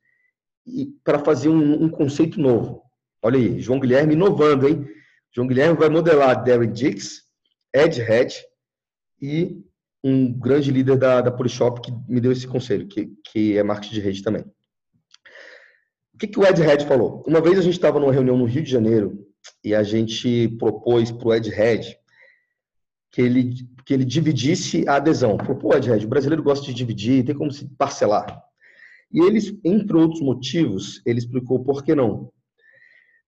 para fazer um, um, conceito novo. Olha aí, João Guilherme inovando, hein? João Guilherme vai modelar Derek Dix, Ed Head e um grande líder da, da Polishop que me deu esse conselho, que, que é marketing de rede também. O que, que o Ed Head falou? Uma vez a gente estava numa reunião no Rio de Janeiro e a gente propôs para o Ed Head que ele, que ele dividisse a adesão. Falou, pô, Ed, o brasileiro gosta de dividir, tem como se parcelar. E eles, entre outros motivos, ele explicou por que não.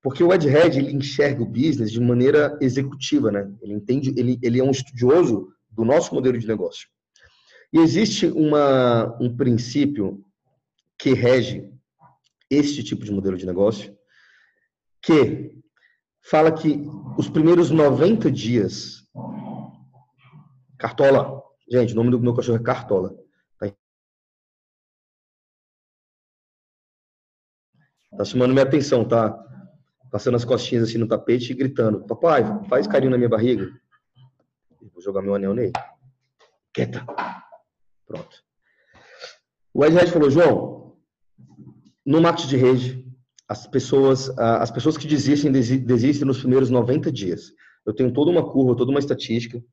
Porque o Ed Head, ele enxerga o business de maneira executiva, né? Ele entende, ele, ele é um estudioso do nosso modelo de negócio. E existe uma, um princípio que rege este tipo de modelo de negócio, que fala que os primeiros 90 dias Cartola. Gente, o nome do meu cachorro é Cartola. Tá, tá chamando minha atenção, tá? Passando as costinhas assim no tapete e gritando: Papai, faz carinho na minha barriga. Vou jogar meu anel nele. Quieta. Pronto. O Ed Red falou: João, no marketing de rede, as pessoas, as pessoas que desistem, desistem nos primeiros 90 dias. Eu tenho toda uma curva, toda uma estatística.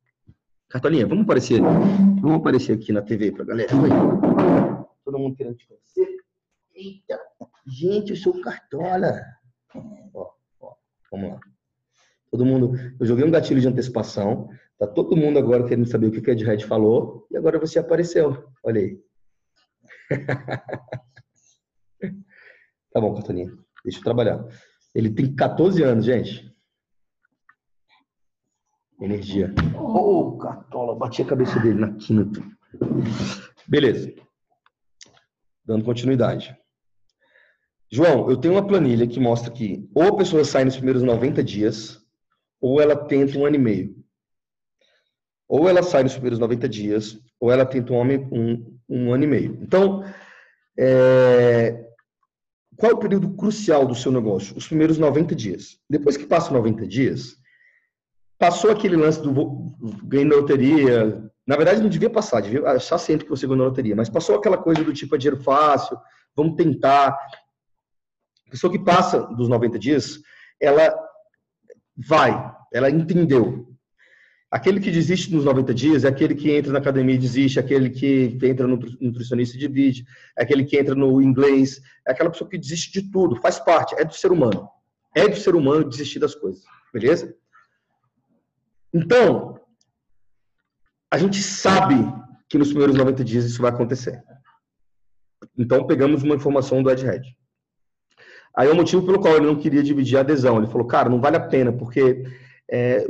Cartolinha, vamos aparecer, vamos aparecer aqui na TV pra galera. Todo mundo querendo te conhecer. Eita, gente, eu sou Cartola. Ó, ó, vamos lá. Todo mundo, eu joguei um gatilho de antecipação. Tá todo mundo agora querendo saber o que o Ed Red falou e agora você apareceu. Olha aí. [LAUGHS] tá bom, Cartolinha. Deixa eu trabalhar. Ele tem 14 anos, gente. Energia. Oh, cartola, bati a cabeça dele na quinta. Beleza. Dando continuidade. João, eu tenho uma planilha que mostra que ou a pessoa sai nos primeiros 90 dias, ou ela tenta um ano e meio. Ou ela sai nos primeiros 90 dias, ou ela tenta um, um, um ano e meio. Então, é... qual é o período crucial do seu negócio? Os primeiros 90 dias. Depois que passa 90 dias, passou aquele lance do ganho da loteria, Na verdade, não devia passar, devia achar sempre que você ganhou na loteria. Mas passou aquela coisa do tipo, é dinheiro fácil, vamos tentar. A pessoa que passa dos 90 dias, ela vai, ela entendeu. Aquele que desiste nos 90 dias é aquele que entra na academia e desiste, aquele que entra no nutricionista e divide, é aquele que entra no inglês, é aquela pessoa que desiste de tudo, faz parte, é do ser humano. É do ser humano desistir das coisas, beleza? Então, a gente sabe que nos primeiros 90 dias isso vai acontecer. Então, pegamos uma informação do Ed Head. Aí, o motivo pelo qual ele não queria dividir a adesão, ele falou, cara, não vale a pena, porque é,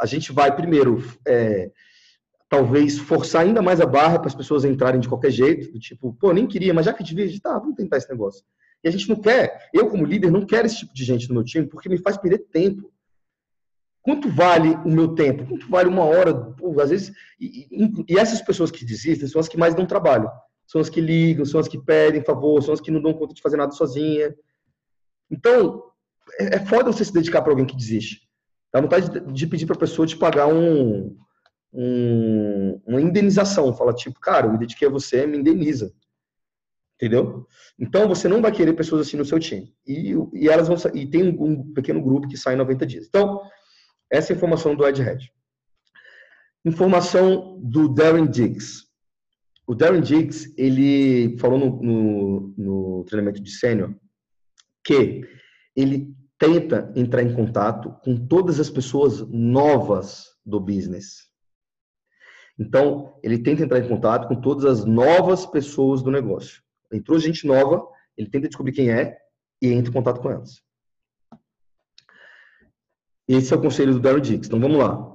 a gente vai, primeiro, é, talvez forçar ainda mais a barra para as pessoas entrarem de qualquer jeito, do tipo, pô, nem queria, mas já que divide, tá, vamos tentar esse negócio. E a gente não quer, eu como líder, não quero esse tipo de gente no meu time, porque me faz perder tempo. Quanto vale o meu tempo? Quanto vale uma hora? Pô, às vezes, e, e, essas pessoas que desistem são as que mais dão trabalho. São as que ligam, são as que pedem favor, são as que não dão conta de fazer nada sozinha. Então, é, é foda você se dedicar para alguém que desiste. Dá vontade de, de pedir para a pessoa te pagar um, um, uma indenização. Fala, tipo, cara, eu me dediquei a você, me indeniza. Entendeu? Então, você não vai querer pessoas assim no seu time. E, e elas vão e tem um, um pequeno grupo que sai em 90 dias. Então, essa é a informação do Ed Head. Informação do Darren Diggs. O Darren Diggs, ele falou no, no, no treinamento de sênior que ele tenta entrar em contato com todas as pessoas novas do business. Então, ele tenta entrar em contato com todas as novas pessoas do negócio. Entrou gente nova, ele tenta descobrir quem é e entra em contato com elas. Esse é o conselho do Darren Dix. Então vamos lá.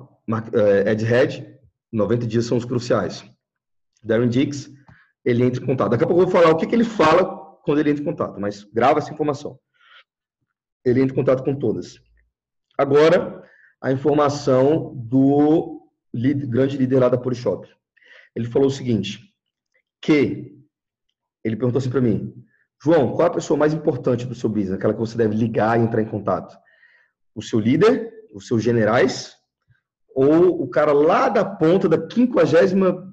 Eh, Ed Head, 90 dias são os cruciais. Darren Dix, ele entra em contato. Daqui a pouco eu vou falar o que, que ele fala quando ele entra em contato, mas grava essa informação. Ele entra em contato com todas. Agora, a informação do grande líder lá da Polishop. Ele falou o seguinte, que ele perguntou assim para mim, João, qual a pessoa mais importante do seu business? Aquela que você deve ligar e entrar em contato? O seu líder, os seus generais, ou o cara lá da ponta da quinquagésima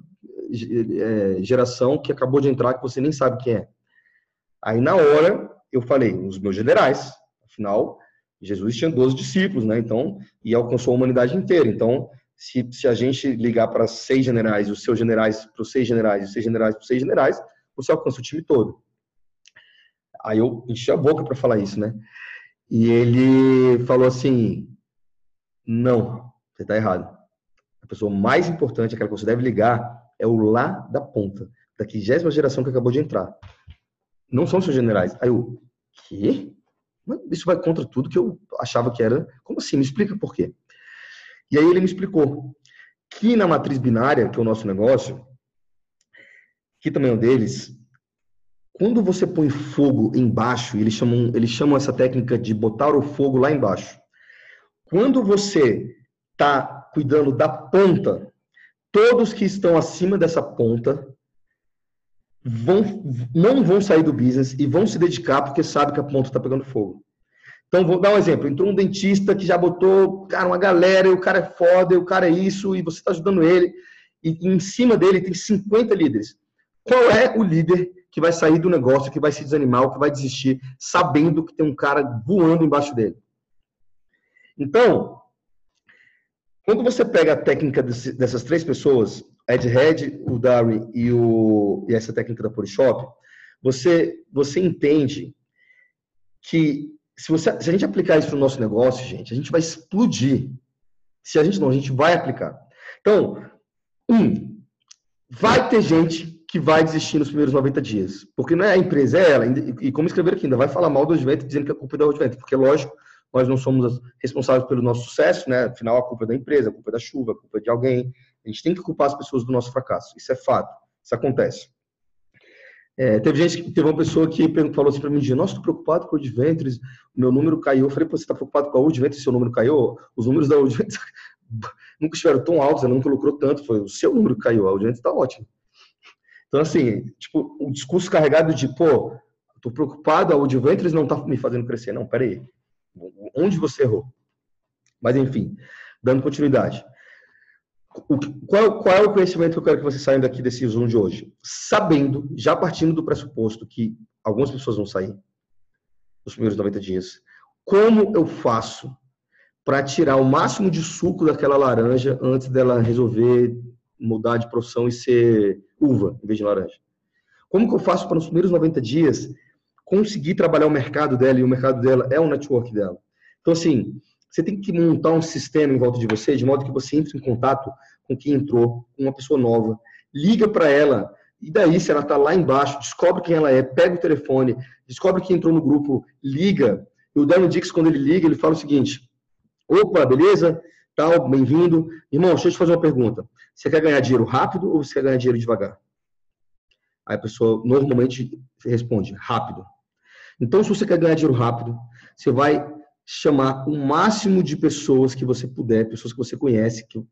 é, geração que acabou de entrar, que você nem sabe quem é. Aí, na hora, eu falei, os meus generais. Afinal, Jesus tinha 12 discípulos, né? Então, e alcançou a humanidade inteira. Então, se, se a gente ligar para seis generais, os seus generais para os seis generais, os seis generais para os seis generais, você alcança o time todo. Aí eu enchi a boca para falar isso, né? E ele falou assim: não, você está errado. A pessoa mais importante, aquela que você deve ligar, é o lá da ponta, da quinzésima geração que acabou de entrar. Não são seus generais. Aí eu, quê? Isso vai contra tudo que eu achava que era. Como assim? Me explica por quê. E aí ele me explicou que na matriz binária, que é o nosso negócio, que também é um deles, quando você põe fogo embaixo, eles chamam, eles chamam essa técnica de botar o fogo lá embaixo. Quando você está cuidando da ponta, todos que estão acima dessa ponta vão, não vão sair do business e vão se dedicar porque sabe que a ponta está pegando fogo. Então, vou dar um exemplo. Entrou um dentista que já botou, cara, uma galera, o cara é foda, o cara é isso, e você está ajudando ele, e, e em cima dele tem 50 líderes. Qual é o líder que vai sair do negócio, que vai se desanimar, que vai desistir, sabendo que tem um cara voando embaixo dele. Então, quando você pega a técnica dessas três pessoas, Ed Head, o Darry e, o, e essa técnica da Polishop, você, você entende que se, você, se a gente aplicar isso no nosso negócio, gente, a gente vai explodir. Se a gente não, a gente vai aplicar. Então, um, vai ter gente que vai desistir nos primeiros 90 dias. Porque não é a empresa, é ela. E como escrever aqui, ainda vai falar mal do Advento dizendo que a culpa é do Advento. Porque, lógico, nós não somos responsáveis pelo nosso sucesso, né? Afinal, a culpa é da empresa, a culpa é da chuva, a culpa é de alguém. A gente tem que culpar as pessoas do nosso fracasso. Isso é fato. Isso acontece. É, teve gente, teve uma pessoa que falou assim para mim, nossa, estou preocupado com o Adventures, meu número caiu. Eu falei, você está preocupado com a Adventures, seu número caiu? Os números da Adventures [LAUGHS] nunca estiveram tão altos, ela nunca lucrou tanto, foi o seu número caiu, a Adventures está ótimo. Então, assim, tipo, o discurso carregado de, pô, tô preocupado, o Juventus não tá me fazendo crescer. Não, peraí. Onde você errou? Mas, enfim, dando continuidade. qual, qual, é o conhecimento que eu quero que você saia daqui desse Zoom de hoje? Sabendo, já partindo do pressuposto que algumas pessoas vão sair nos primeiros 90 dias, como eu faço para tirar o máximo de suco daquela laranja antes dela resolver mudar de profissão e ser uva em vez de laranja? Como que eu faço para nos primeiros 90 dias conseguir trabalhar o mercado dela e o mercado dela é o network dela? Então, assim, você tem que montar um sistema em volta de você, de modo que você entre em contato com quem entrou, com uma pessoa nova, liga para ela, e daí, se ela está lá embaixo, descobre quem ela é, pega o telefone, descobre quem entrou no grupo, liga. E o Daniel Dix, quando ele liga, ele fala o seguinte: opa, beleza? Tal, bem-vindo. Irmão, deixa eu te fazer uma pergunta. Você quer ganhar dinheiro rápido ou você quer ganhar dinheiro devagar? Aí a pessoa normalmente responde rápido. Então, se você quer ganhar dinheiro rápido, você vai chamar o máximo de pessoas que você puder, pessoas que você conhece, que,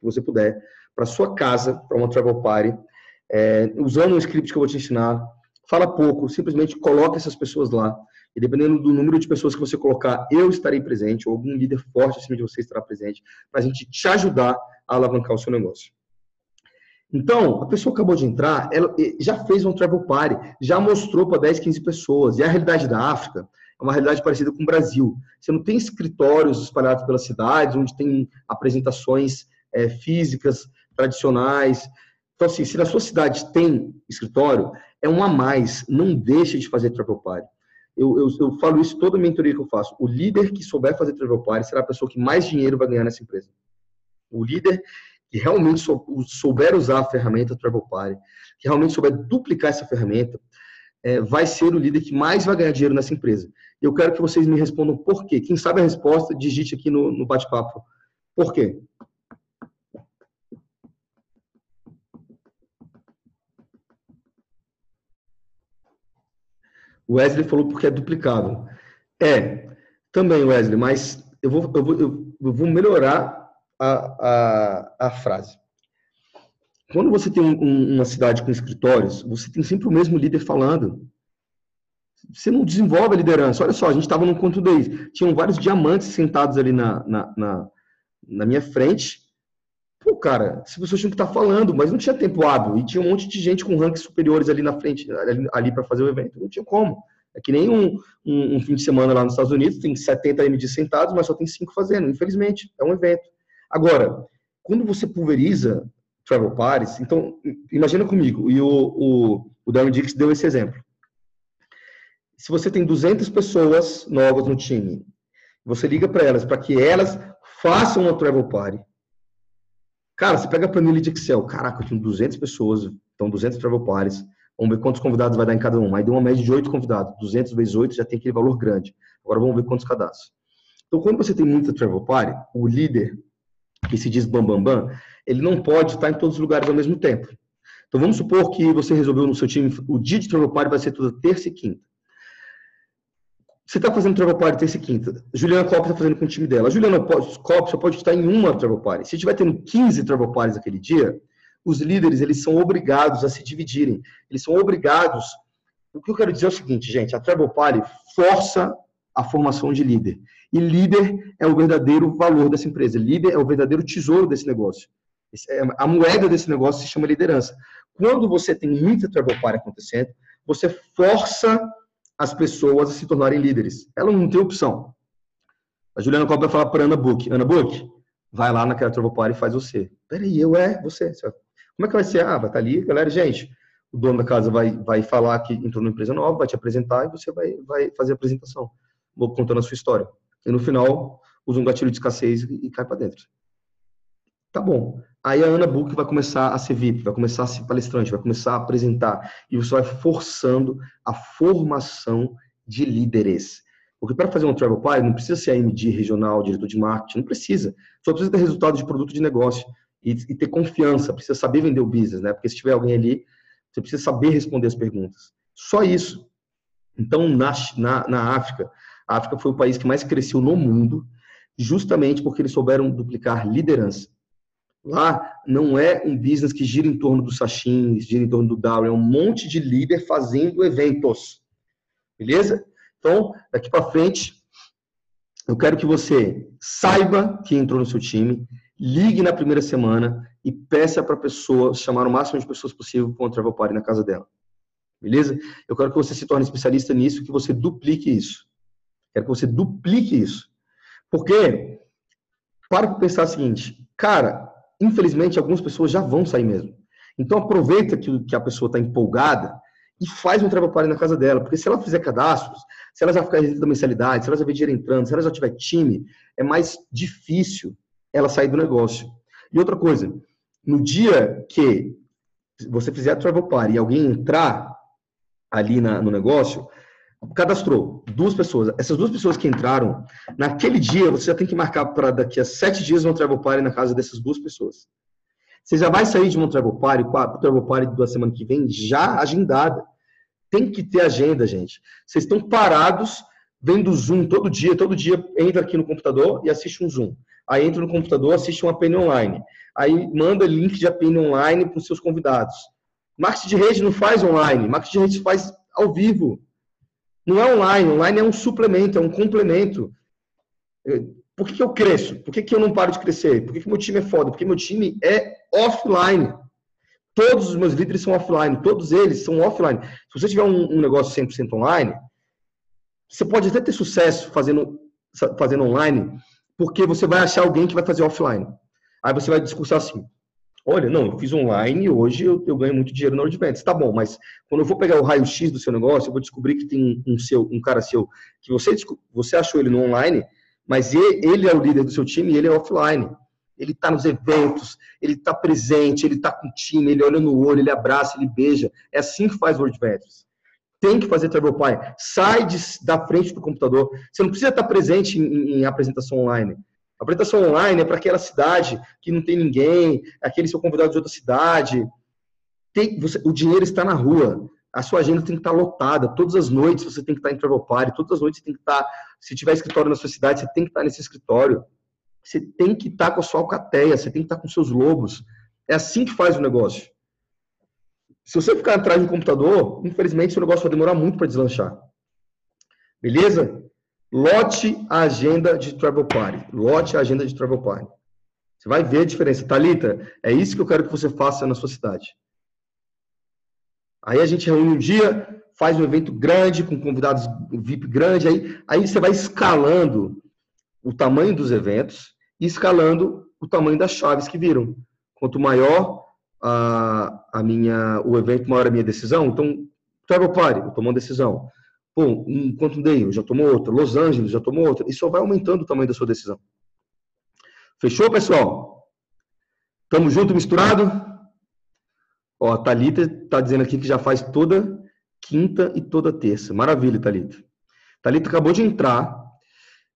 você puder, para sua casa, para uma travel party, é, usando um script que eu vou te ensinar. Fala pouco, simplesmente coloque essas pessoas lá. E dependendo do número de pessoas que você colocar, eu estarei presente, ou algum líder forte acima de você estará presente, para a gente te ajudar alavancar o seu negócio. Então, a pessoa acabou de entrar, ela já fez um travel party, já mostrou para 10, 15 pessoas. E a realidade da África é uma realidade parecida com o Brasil. Você não tem escritórios espalhados pelas cidades, onde tem apresentações é, físicas, tradicionais. Então, assim, se na sua cidade tem escritório, é um a mais. Não deixe de fazer travel party. Eu, eu, eu falo isso toda a mentoria que eu faço. O líder que souber fazer travel party será a pessoa que mais dinheiro vai ganhar nessa empresa. O líder que realmente souber usar a ferramenta Travel Party, que realmente souber duplicar essa ferramenta, é, vai ser o líder que mais vai ganhar dinheiro nessa empresa. Eu quero que vocês me respondam por quê. Quem sabe a resposta, digite aqui no, no bate-papo. Por quê? O Wesley falou porque é duplicável. É, também, Wesley, mas eu vou, eu vou, eu vou melhorar a, a, a frase. Quando você tem um, uma cidade com escritórios, você tem sempre o mesmo líder falando. Você não desenvolve a liderança. Olha só, a gente estava num conto daí. Tinham vários diamantes sentados ali na, na, na, na minha frente. Pô, cara, as pessoas tinham que estar tá falando, mas não tinha tempo hábil. E tinha um monte de gente com rankings superiores ali na frente, ali, ali para fazer o evento. Não tinha como. É que nem um, um, um, fim de semana lá nos Estados Unidos, tem 70 MD sentados, mas só tem 5 fazendo. Infelizmente, é um evento. Agora, quando você pulveriza travel parties. Então, imagina comigo, e o, o, o Darren Dix deu esse exemplo. Se você tem 200 pessoas novas no time, você liga para elas para que elas façam uma travel party. Cara, você pega a planilha de Excel. Caraca, eu tenho 200 pessoas, então 200 travel parties. Vamos ver quantos convidados vai dar em cada um. Aí deu uma média de 8 convidados. 200 vezes 8 já tem aquele valor grande. Agora vamos ver quantos cadastros. Então, quando você tem muita travel party, o líder, que se diz bambambam, bam, bam, ele não pode estar em todos os lugares ao mesmo tempo. Então vamos supor que você resolveu no seu time, o dia de travel party vai ser toda terça e quinta. Você está fazendo travel party terça e quinta. Juliana Kopp está fazendo com o time dela. A Juliana Kopp só pode estar em uma travel party. Se tiver tendo 15 travel parties aquele dia, os líderes eles são obrigados a se dividirem. Eles são obrigados. O que eu quero dizer é o seguinte, gente: a travel party força a formação de líder. E líder é o verdadeiro valor dessa empresa. Líder é o verdadeiro tesouro desse negócio. É, a moeda desse negócio se chama liderança. Quando você tem muita travel party acontecendo, você força as pessoas a se tornarem líderes. Ela não tem opção. A Juliana Copa vai falar para Ana Book. Ana Book, vai lá naquela travel party e faz você. Peraí, eu é você. Como é que vai ser? Ah, vai estar tá ali, galera, gente. O dono da casa vai, vai falar que entrou numa empresa nova, vai te apresentar e você vai, vai fazer a apresentação. Contando a sua história. E no final, usa um gatilho de escassez e, cai para dentro. Tá bom. Aí a Ana Book vai começar a ser VIP, vai começar a ser palestrante, vai começar a apresentar. E você vai forçando a formação de líderes. Porque para fazer um travel party, não precisa ser AMD regional, diretor de marketing, não precisa. Só precisa ter resultado de produto de negócio e, e ter confiança, precisa saber vender o business, né? Porque se tiver alguém ali, você precisa saber responder as perguntas. Só isso. Então, na, na, na África, África foi o país que mais cresceu no mundo, justamente porque eles souberam duplicar liderança. Lá não é um business que gira em torno do Sachin, gira em torno do Dow, é um monte de líder fazendo eventos. Beleza? Então, daqui para frente, eu quero que você saiba que entrou no seu time, ligue na primeira semana e peça para a pessoa chamar o máximo de pessoas possível para um travel party na casa dela. Beleza? Eu quero que você se torne especialista nisso, que você duplique isso. Quero que você duplique isso. Porque, para pensar o seguinte, cara, infelizmente algumas pessoas já vão sair mesmo. Então aproveita que, que a pessoa está empolgada e faz um travel party na casa dela. Porque se ela fizer cadastros, se ela já ficar da mensalidade, se ela já ver dinheiro entrando, se ela já tiver time, é mais difícil ela sair do negócio. E outra coisa, no dia que você fizer a travel party e alguém entrar ali na, no negócio, cadastrou duas pessoas. Essas duas pessoas que entraram, naquele dia você já tem que marcar para daqui a sete dias um travel party na casa dessas duas pessoas. Você já vai sair de um travel party, com a travel party da semana que vem já agendada. Tem que ter agenda, gente. Vocês estão parados vendo Zoom todo dia, todo dia entra aqui no computador e assiste um Zoom. Aí entra no computador, assiste uma APN online. Aí manda link de APN online para os seus convidados. Marketing de rede não faz online, marketing de rede faz ao vivo. Não é online, online é um suplemento, é um complemento. Por que, que eu cresço? Por que, que eu não paro de crescer? Por que, que meu time é foda? Porque meu time é offline. Todos os meus líderes são offline, todos eles são offline. Se você tiver um, um negócio 100% online, você pode até ter sucesso fazendo, fazendo online, porque você vai achar alguém que vai fazer offline. Aí você vai discursar assim: olha, não, eu fiz online e hoje eu, eu, ganho muito dinheiro na hora de. Tá bom, mas quando eu vou pegar o raio-x do seu negócio, eu vou descobrir que tem um, seu, um cara seu, que você, você achou ele no online, mas ele, é o líder do seu time e ele é offline. Ele está nos eventos, ele está presente, ele está com o time, ele olha no olho, ele abraça, ele beija. É assim que faz World Ventures. Tem que fazer Travel Pie. Sai de, da frente do computador. Você não precisa estar presente em, em apresentação online. A apresentação online é para aquela cidade que não tem ninguém, aquele seu convidado de outra cidade. Tem, você, o dinheiro está na rua. A sua agenda tem que estar lotada. Todas as noites você tem que estar em travel party. Todas as noites você tem que estar. Se tiver escritório na sua cidade, você tem que estar nesse escritório. Você tem que estar com a sua alcateia. Você tem que estar com seus lobos. É assim que faz o negócio. Se você ficar atrás do computador, infelizmente, seu negócio vai demorar muito para deslanchar. Beleza? Lote a agenda de Travel Party. Lote a agenda de Travel Party. Você vai ver a diferença. Talita, é isso que eu quero que você faça na sua cidade. Aí a gente reúne um dia, faz um evento grande, com convidados VIP grande, aí, aí você vai escalando o tamanho dos eventos e escalando o tamanho das chaves que viram. Quanto maior a, a minha, o evento, maior a minha decisão. Então, Travel Party, eu tomo uma decisão. Pô, um Quantum Day já tomou outra, Los Angeles já tomou outra, e só vai aumentando o tamanho da sua decisão. Fechou, pessoal? Tamo junto, misturado? Ó, a Thalita tá dizendo aqui que já faz toda quinta e toda terça. Maravilha, Thalita. Thalita acabou de entrar.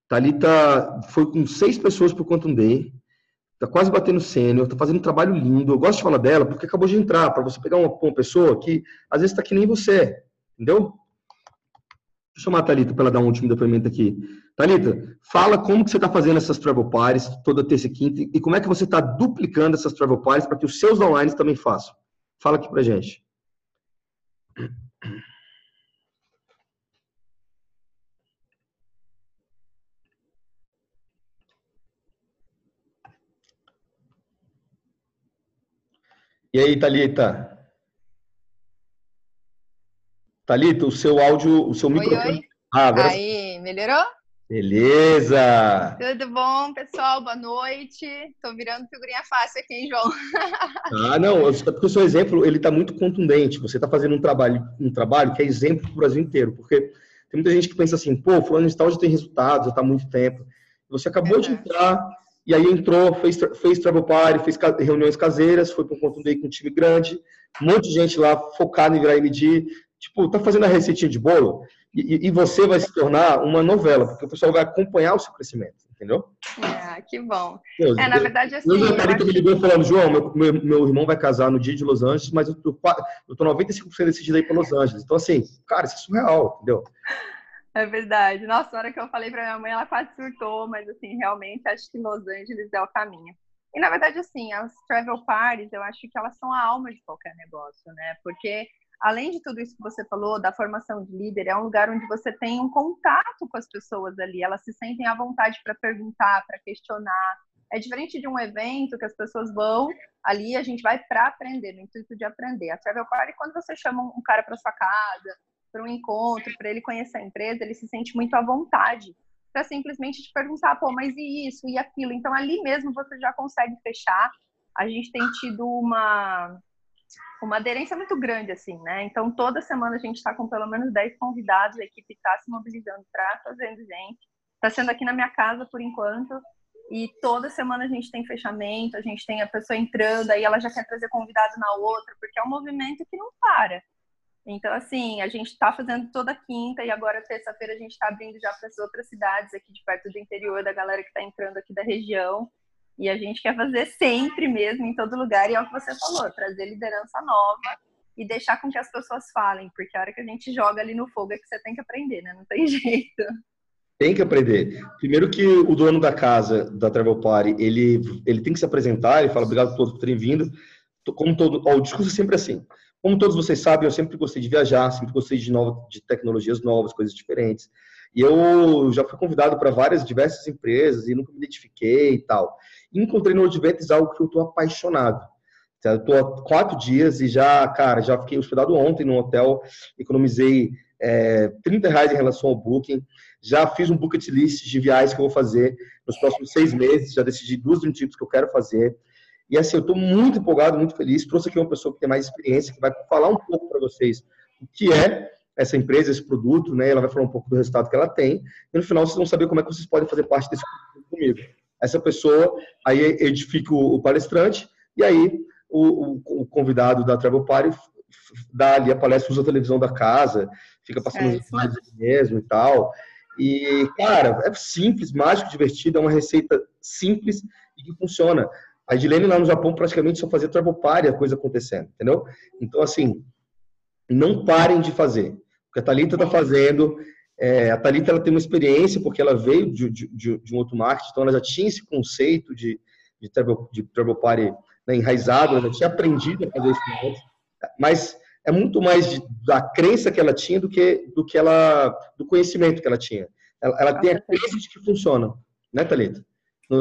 Thalita foi com seis pessoas por Quantum Day. Tá quase batendo sênior, tá fazendo um trabalho lindo. Eu gosto de falar dela porque acabou de entrar, para você pegar uma, uma pessoa que às vezes está que nem você, entendeu? Deixa eu chamar a Thalita para ela dar um último depoimento aqui. Thalita, fala como que você está fazendo essas travel parties toda terça e quinta e como é que você está duplicando essas travel parties para que os seus online também façam. Fala aqui para gente. E aí, Thalita? Thalita, o seu áudio, o seu microfone. Oi, oi. Ah, agora... Aí, melhorou? Beleza! Tudo bom, pessoal? Boa noite. Tô virando figurinha fácil aqui, hein, João? [LAUGHS] Ah, não, porque o seu exemplo, ele tá muito contundente. Você tá fazendo um trabalho, um trabalho que é exemplo para o Brasil inteiro, porque tem muita gente que pensa assim, pô, fulano de tal já tem resultados, já tá há muito tempo. Você acabou de entrar, e aí entrou, fez, fez travel party, fez reuniões caseiras, foi para um contundente com um time grande, um monte de gente lá focada em virar MD, tipo, tá fazendo a receitinha de bolo e, e, você vai se tornar uma novela, porque o pessoal vai acompanhar o seu crescimento, entendeu? É, que bom. Deus, é, na verdade, assim... Eu, eu, acho... me ligou falando, João, meu, meu, meu, irmão vai casar no dia de Los Angeles, mas eu tô, eu tô 95% decidido aí para Los Angeles. Então, assim, cara, isso é surreal, entendeu? É verdade. Nossa, na hora que eu falei para minha mãe, ela quase surtou, mas, assim, realmente, acho que Los Angeles é o caminho. E, na verdade, assim, as travel parties, eu acho que elas são a alma de qualquer negócio, né? Porque além de tudo isso que você falou, da formação de líder, é um lugar onde você tem um contato com as pessoas ali, elas se sentem à vontade para perguntar, para questionar. É diferente de um evento que as pessoas vão ali, a gente vai para aprender, no intuito de aprender. A Travel Party, quando você chama um cara para sua casa, para um encontro, para ele conhecer a empresa, ele se sente muito à vontade para simplesmente te perguntar, pô, mas e isso e aquilo? Então ali mesmo você já consegue fechar. A gente tem tido uma uma aderência muito grande, assim, né? Então, toda semana a gente está com pelo menos 10 convidados, a equipe está se mobilizando para fazendo gente. Está sendo aqui na minha casa por enquanto. E toda semana a gente tem fechamento, a gente tem a pessoa entrando, aí ela já quer trazer convidado na outra, porque é um movimento que não para. Então, assim, a gente está fazendo toda quinta e agora, terça-feira, a gente está abrindo já para as outras cidades aqui de perto do interior, da galera que está entrando aqui da região. E a gente quer fazer sempre mesmo, em todo lugar. E é o que você falou, trazer liderança nova e deixar com que as pessoas falem, porque a hora que a gente joga ali no fogo é que você tem que aprender, né? Não tem [LAUGHS] jeito. Tem que aprender. Primeiro que o dono da casa, da Travel Party, ele, ele tem que se apresentar, ele fala obrigado a todos por terem vindo. Como todo, ó, o discurso é sempre assim. Como todos vocês sabem, eu sempre gostei de viajar, sempre gostei de, nova, de tecnologias novas, coisas diferentes. E eu já fui convidado para várias diversas empresas e nunca me identifiquei e tal. Encontrei no Adventes algo que eu estou apaixonado. Eu estou há quatro dias e já, cara, já fiquei hospedado ontem no hotel, economizei é, 30 reais em relação ao Booking. Já fiz um bucket list de viagens que eu vou fazer nos próximos seis meses. Já decidi duas tipos que eu quero fazer. E assim, eu estou muito empolgado, muito feliz. Trouxe aqui uma pessoa que tem mais experiência, que vai falar um pouco para vocês o que é essa empresa, esse produto, né? Ela vai falar um pouco do resultado que ela tem. E no final vocês vão saber como é que vocês podem fazer parte desse comigo. Essa pessoa aí edifica o, palestrante e aí o, o, o convidado da Travel Party dá ali a palestra, usa a televisão da casa, fica passando é, os slides mesmo e tal. E, cara, é simples, mágico, divertido, é uma receita simples e que funciona. A Edilene lá no Japão praticamente só fazia travel party, a coisa acontecendo, entendeu? Então, assim, não parem de fazer. O que a Thalita está fazendo, é, a Thalita ela tem uma experiência, porque ela veio de, de, de, um outro marketing, então ela já tinha esse conceito de, de, travel, de travel party né, enraizado, ela já tinha aprendido a fazer isso antes, mas é muito mais de, da crença que ela tinha do que do que ela do conhecimento que ela tinha. Ela, ela tem a crença de que funciona, né, Thalita?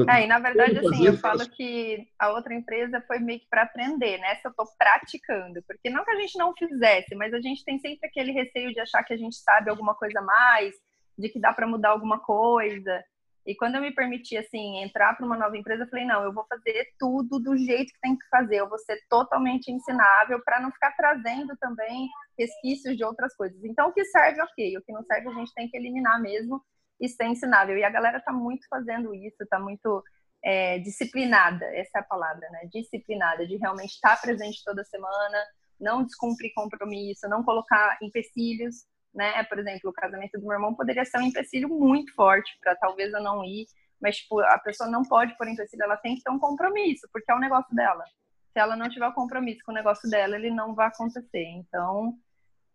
É, e na verdade, assim, eu falo que a outra empresa foi meio que para aprender, né? Se eu estou praticando. Porque não que a gente não fizesse, mas a gente tem sempre aquele receio de achar que a gente sabe alguma coisa a mais, de que dá para mudar alguma coisa. E quando eu me permiti, assim, entrar para uma nova empresa, eu falei, não, eu vou fazer tudo do jeito que tem que fazer. Eu vou ser totalmente ensinável para não ficar trazendo também resquícios de outras coisas. Então, o que serve, ok. O que não serve, a gente tem que eliminar mesmo e ser ensinável. E a galera está muito fazendo isso, está muito é, disciplinada, essa é a palavra, né? Disciplinada, de realmente estar tá presente toda semana, não descumprir compromisso, não colocar empecilhos, né? Por exemplo, o casamento do meu irmão poderia ser um empecilho muito forte para talvez eu não ir, mas tipo, a pessoa não pode pôr empecilho, ela tem que ter um compromisso, porque é o negócio dela. Se ela não tiver compromisso com o negócio dela, ele não vai acontecer. Então,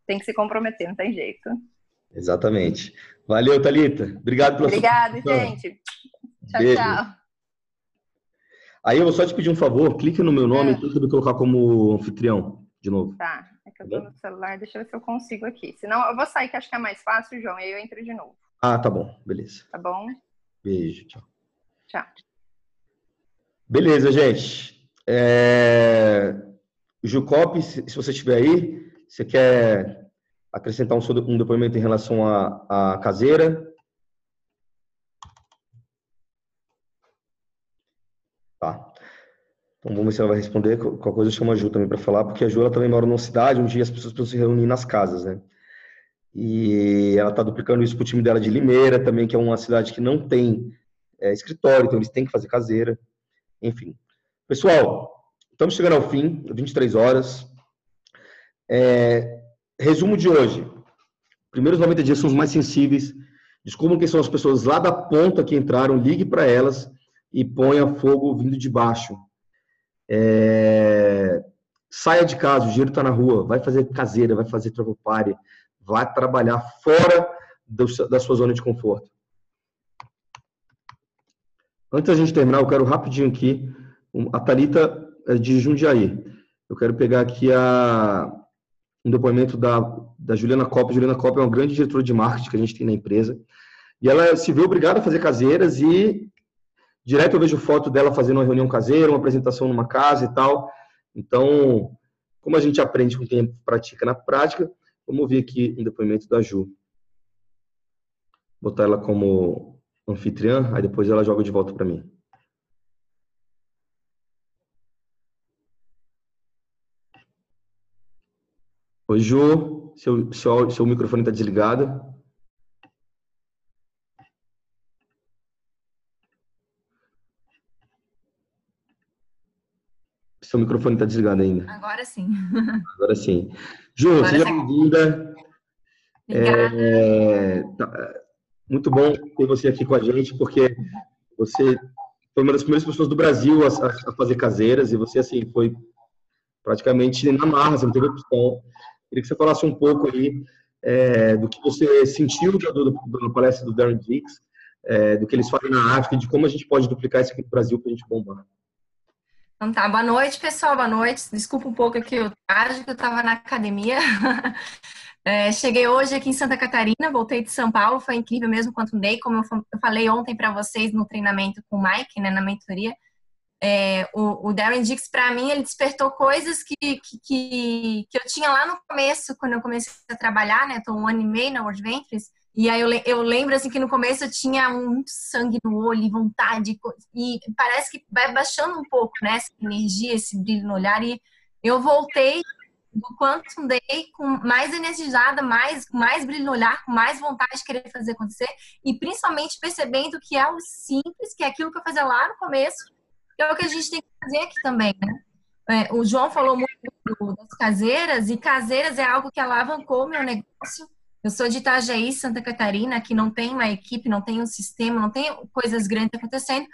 tem que se comprometer, não tem jeito. Exatamente. Valeu, Thalita. Obrigado pela Obrigado, sua gente. Tchau, Beijo. tchau. Aí eu vou só te pedir um favor, clique no meu nome é. e tenta colocar como anfitrião de novo. Tá, é que eu tô no celular, deixa eu ver se eu consigo aqui. Senão eu vou sair, que acho que é mais fácil, João, e aí eu entro de novo. Ah, tá bom, beleza. Tá bom? Beijo, tchau. Tchau. Beleza, gente. É... Jucop, se você estiver aí, você quer acrescentar um, um depoimento em relação à, à caseira. Tá. Então vamos ver se ela vai responder. Qualquer coisa eu chamo a Ju também para falar, porque a Ju ela também mora numa cidade onde as pessoas precisam se reunir nas casas, né? E ela está duplicando isso para o time dela de Limeira também, que é uma cidade que não tem é, escritório, então eles têm que fazer caseira. Enfim. Pessoal, estamos chegando ao fim, 23 horas. É, resumo de hoje. Primeiros 90 dias são os mais sensíveis. Descubram quem são as pessoas lá da ponta que entraram, ligue para elas e ponha fogo vindo de baixo. É... Saia de casa, o dinheiro está na rua, vai fazer caseira, vai fazer travel party, vai trabalhar fora do, da sua zona de conforto. Antes da gente terminar, eu quero rapidinho aqui, a Thalita é de Jundiaí. Eu quero pegar aqui a, um depoimento da, da Juliana Copa. Juliana Copa é uma grande diretora de marketing que a gente tem na empresa. E ela se viu obrigada a fazer caseiras e direto eu vejo foto dela fazendo uma reunião caseira, uma apresentação numa casa e tal. Então, como a gente aprende com quem pratica na prática, vamos ver aqui um depoimento da Ju. Botar ela como anfitriã, aí depois ela joga de volta para mim. Oi, Ju. Seu, seu, seu microfone está desligado. Seu microfone está desligado ainda. Agora sim. Agora sim. Ju, Agora seja bem-vinda. É, tá, muito bom ter você aqui com a gente, porque você foi uma das primeiras pessoas do Brasil a, a fazer caseiras e você, assim, foi praticamente na marra, você não teve opção. Queria que você falasse um pouco aí é, do que você sentiu do, do, na palestra do Darren Dix, é, do que eles fazem na África de como a gente pode duplicar isso aqui no Brasil para a gente bombar. Então tá, boa noite, pessoal, boa noite. Desculpa um pouco aqui o tarde, que eu estava na academia. [LAUGHS] É, cheguei hoje aqui em Santa Catarina, voltei de São Paulo, foi incrível mesmo quanto dei, como eu falei ontem para vocês no treinamento com o Mike, né, na mentoria. É, o, o, Darren Dix, para mim, ele despertou coisas que, que, que, que, eu tinha lá no começo, quando eu comecei a trabalhar, né? Estou um ano e meio na World Ventures. E aí eu, eu lembro, assim, que no começo eu tinha muito sangue no olho, vontade. E parece que vai baixando um pouco, né? Essa energia, esse brilho no olhar. E eu voltei do Quantum Day com mais energizada, mais, mais brilho no olhar, com mais vontade de querer fazer acontecer. E principalmente percebendo que é o simples, que é aquilo que eu fazia lá no começo, é o que a gente tem que fazer aqui também, né? É, o João falou muito das caseiras, e caseiras é algo que alavancou meu negócio. Eu sou de Itajaí, Santa Catarina, que não tem uma equipe, não tem um sistema, não tem coisas grandes acontecendo.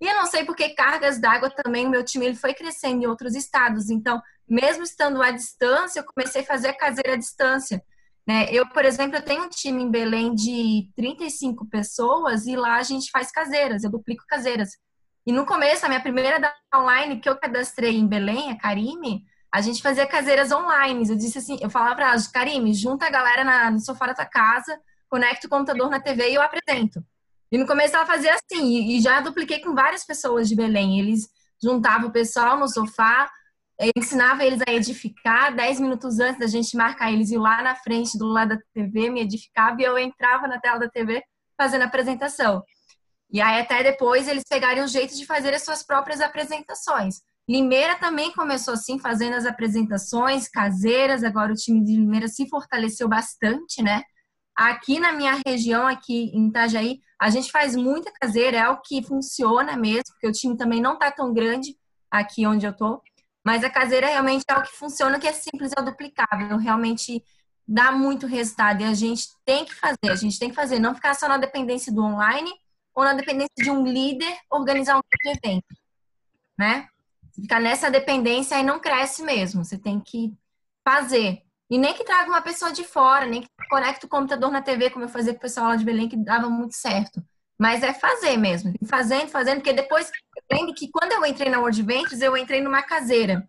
E eu não sei porque cargas d'água também, o meu time ele foi crescendo em outros estados. Então, mesmo estando à distância, eu comecei a fazer a caseira à distância. Né? Eu, por exemplo, eu tenho um time em Belém de 35 pessoas e lá a gente faz caseiras, eu duplico caseiras. E no começo, a minha primeira da online que eu cadastrei em Belém, a Karime, a gente fazia caseiras online. Eu disse assim, eu falava para ela, Karime, junta a galera na, no sofá da tua casa, conecta o computador na TV e eu apresento. E no começo ela fazia assim, e, e já dupliquei com várias pessoas de Belém. Eles juntavam o pessoal no sofá, ensinava eles a edificar. Dez minutos antes da gente marcar eles ir lá na frente do lado da TV, me edificava e eu entrava na tela da TV fazendo a apresentação. E aí até depois eles pegaram o jeito de fazer as suas próprias apresentações. Limeira também começou assim, fazendo as apresentações caseiras. Agora o time de Limeira se fortaleceu bastante, né? Aqui na minha região, aqui em Itajaí, a gente faz muita caseira, é o que funciona mesmo, porque o time também não tá tão grande aqui onde eu tô. Mas a caseira realmente é o que funciona, que é simples, é duplicável, realmente dá muito resultado e a gente tem que fazer, a gente tem que fazer, não ficar só na dependência do online ou na dependência de um líder organizar um evento, né? Se ficar nessa dependência aí não cresce mesmo, você tem que fazer. E nem que traga uma pessoa de fora, nem que conecte o computador na TV, como eu fazia com o pessoal lá de Belém, que dava muito certo. Mas é fazer mesmo, fazendo, fazendo, porque depois, eu lembro que quando eu entrei na World Ventures, eu entrei numa caseira.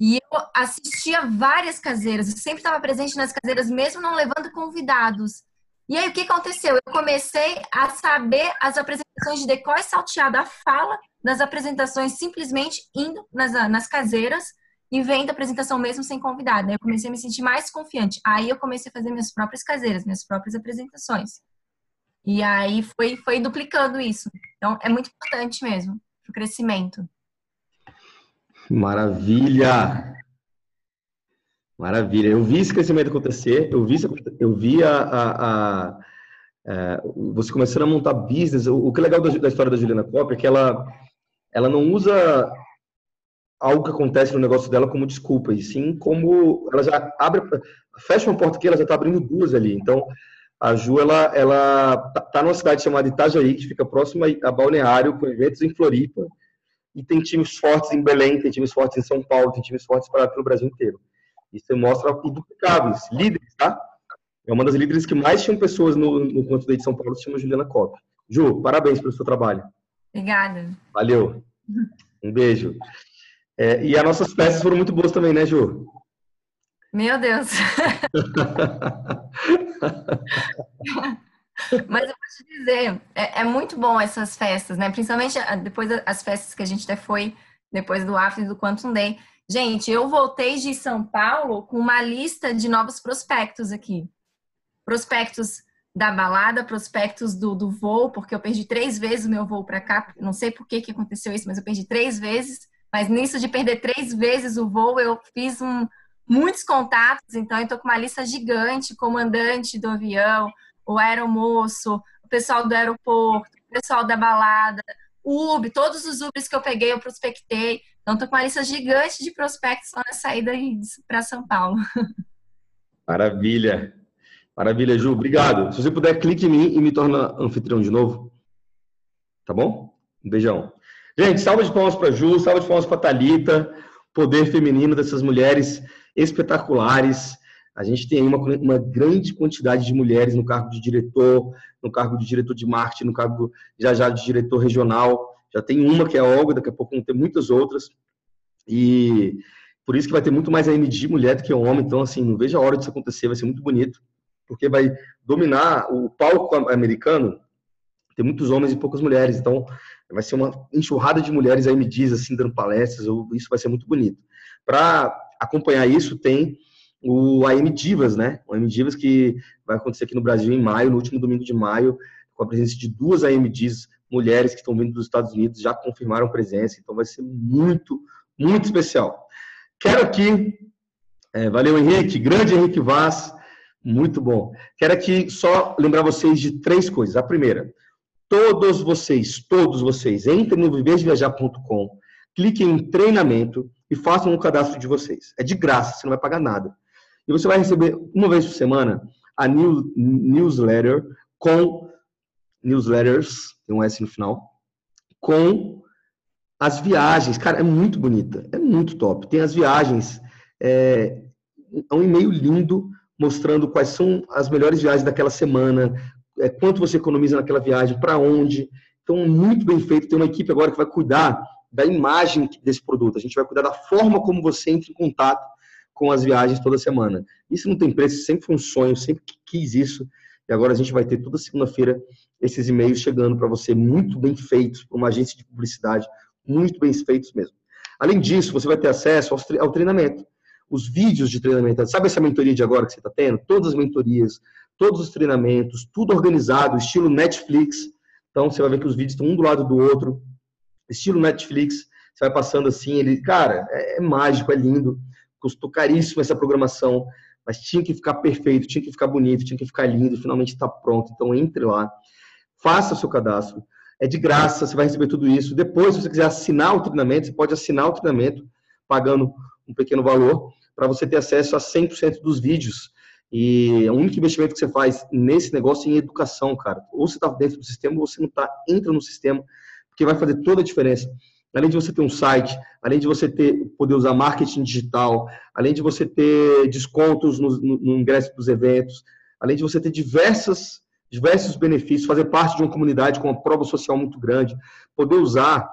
E eu assistia várias caseiras, eu sempre estava presente nas caseiras, mesmo não levando convidados. E aí, o que aconteceu? Eu comecei a saber as apresentações de decor e salteado, a fala das apresentações, simplesmente indo nas, nas caseiras e vendo a apresentação mesmo sem convidado. Aí eu comecei a me sentir mais confiante. Aí eu comecei a fazer minhas próprias caseiras, minhas próprias apresentações. E aí foi, foi duplicando isso. Então, é muito importante mesmo para o crescimento. Maravilha! Maravilha. Eu vi esse crescimento acontecer, eu vi, eu vi a, a, a, a é, você começando a montar business. O, que é legal da, da, história da Juliana Kopp é que ela, ela não usa algo que acontece no negócio dela como desculpa, e sim como ela já abre, fecha uma porta aqui, ela já está abrindo duas ali. Então, a Ju, ela, ela tá, tá numa cidade chamada Itajaí, que fica próxima a Balneário, com eventos em Floripa, e tem times fortes em Belém, tem times fortes em São Paulo, tem times fortes para o Brasil inteiro. Isso mostra induplicáveis, líderes, tá? É uma das líderes que mais tinham pessoas no, no Conto de São Paulo, se chama Juliana Kopp. Ju, parabéns pelo seu trabalho. Obrigada. Valeu. [LAUGHS] Um beijo. É, e as nossas peças foram muito boas também, né, Ju? Meu Deus. [LAUGHS] Mas eu vou te dizer, é, é, muito bom essas festas, né? Principalmente ah, depois das festas que a gente até foi depois do After do Quantum Day. Gente, eu voltei de São Paulo com uma lista de novos prospectos aqui. Prospectos da balada, prospectos do, do voo, porque eu perdi três vezes o meu voo para cá. Não sei por que, que aconteceu isso, mas eu perdi três vezes. Mas nisso de perder três vezes o voo, eu fiz um, muitos contatos. Então, eu estou com uma lista gigante: comandante do avião, o aeromoço, o pessoal do aeroporto, o pessoal da balada, Uber, todos os Ubers que eu peguei, eu prospectei. Então, estou com uma lista gigante de prospectos na saída para São Paulo. Maravilha. Maravilha, Ju. Obrigado. Se você puder, clique em mim e me torna anfitrião de novo. Tá bom? Um beijão. Gente, salva de palmas para Ju, salva de palmas para Talita, poder feminino dessas mulheres espetaculares. A gente tem uma, uma grande quantidade de mulheres no cargo de diretor, no cargo de diretor de marketing, no cargo já já de diretor regional. Já tem uma que é a Olga, daqui a pouco vão ter muitas outras. E por isso que vai ter muito mais AMD mulher do que homem. Então, assim, não vejo a hora disso acontecer, vai ser muito bonito, porque vai dominar o palco americano. Tem muitos homens e poucas mulheres. Então, vai ser uma enxurrada de mulheres AMDs, assim, dando palestras. Isso vai ser muito bonito. Para acompanhar isso, tem o AM Divas, né? O AM Divas que vai acontecer aqui no Brasil em maio, no último domingo de maio, com a presença de duas AMDs mulheres que estão vindo dos Estados Unidos, já confirmaram presença, então vai ser muito, muito especial. Quero aqui, é, valeu Henrique, grande Henrique Vaz, muito bom. Quero aqui só lembrar vocês de três coisas. A primeira, todos vocês, todos vocês, entrem no viverdeviajar.com, cliquem em treinamento e façam um cadastro de vocês. É de graça, você não vai pagar nada. E você vai receber uma vez por semana a new, newsletter com newsletters, tem um S no final, com as viagens. Cara, é muito bonita, é muito top. Tem as viagens, é, é um e-mail lindo mostrando quais são as melhores viagens daquela semana, é, quanto você economiza naquela viagem, para onde. Então, muito bem feito. Tem uma equipe agora que vai cuidar da imagem desse produto. A gente vai cuidar da forma como você entra em contato com as viagens toda semana. Isso não tem preço, sempre foi um sonho, sempre quis isso. E agora a gente vai ter toda segunda-feira esses e-mails chegando para você, muito bem feitos, por uma agência de publicidade, muito bem feitos mesmo. Além disso, você vai ter acesso ao treinamento, os vídeos de treinamento. Sabe essa mentoria de agora que você está tendo? Todas as mentorias, todos os treinamentos, tudo organizado, estilo Netflix. Então, você vai ver que os vídeos estão um do lado do outro, estilo Netflix. Você vai passando assim, ele, cara, é, é mágico, é lindo custou caríssimo essa programação, mas tinha que ficar perfeito, tinha que ficar bonito, tinha que ficar lindo, finalmente está pronto. Então entre lá, faça o seu cadastro. É de graça, você vai receber tudo isso. Depois, se você quiser assinar o treinamento, você pode assinar o treinamento pagando um pequeno valor para você ter acesso a 100% dos vídeos. E o único investimento que você faz nesse negócio é em educação, cara. Ou você está dentro do sistema, ou você não está, entra no sistema, porque vai fazer toda a diferença além de você ter um site, além de você ter poder usar marketing digital, além de você ter descontos no, no, no ingresso dos eventos, além de você ter diversas, diversos benefícios, fazer parte de uma comunidade com uma prova social muito grande, poder usar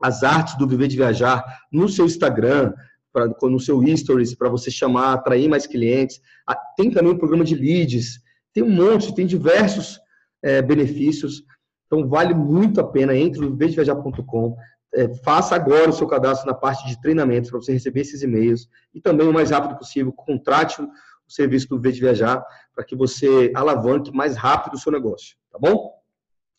as artes do Viver de Viajar no seu Instagram, pra, no seu Stories, para você chamar, atrair mais clientes. Ah, tem também um programa de leads, tem um monte, tem diversos é, benefícios. Então, vale muito a pena. Entre no viverdeviajar.com, é, faça agora o seu cadastro na parte de treinamentos para você receber esses e-mails e também o mais rápido possível contrate o serviço do V de Viajar para que você alavanque mais rápido o seu negócio, tá bom?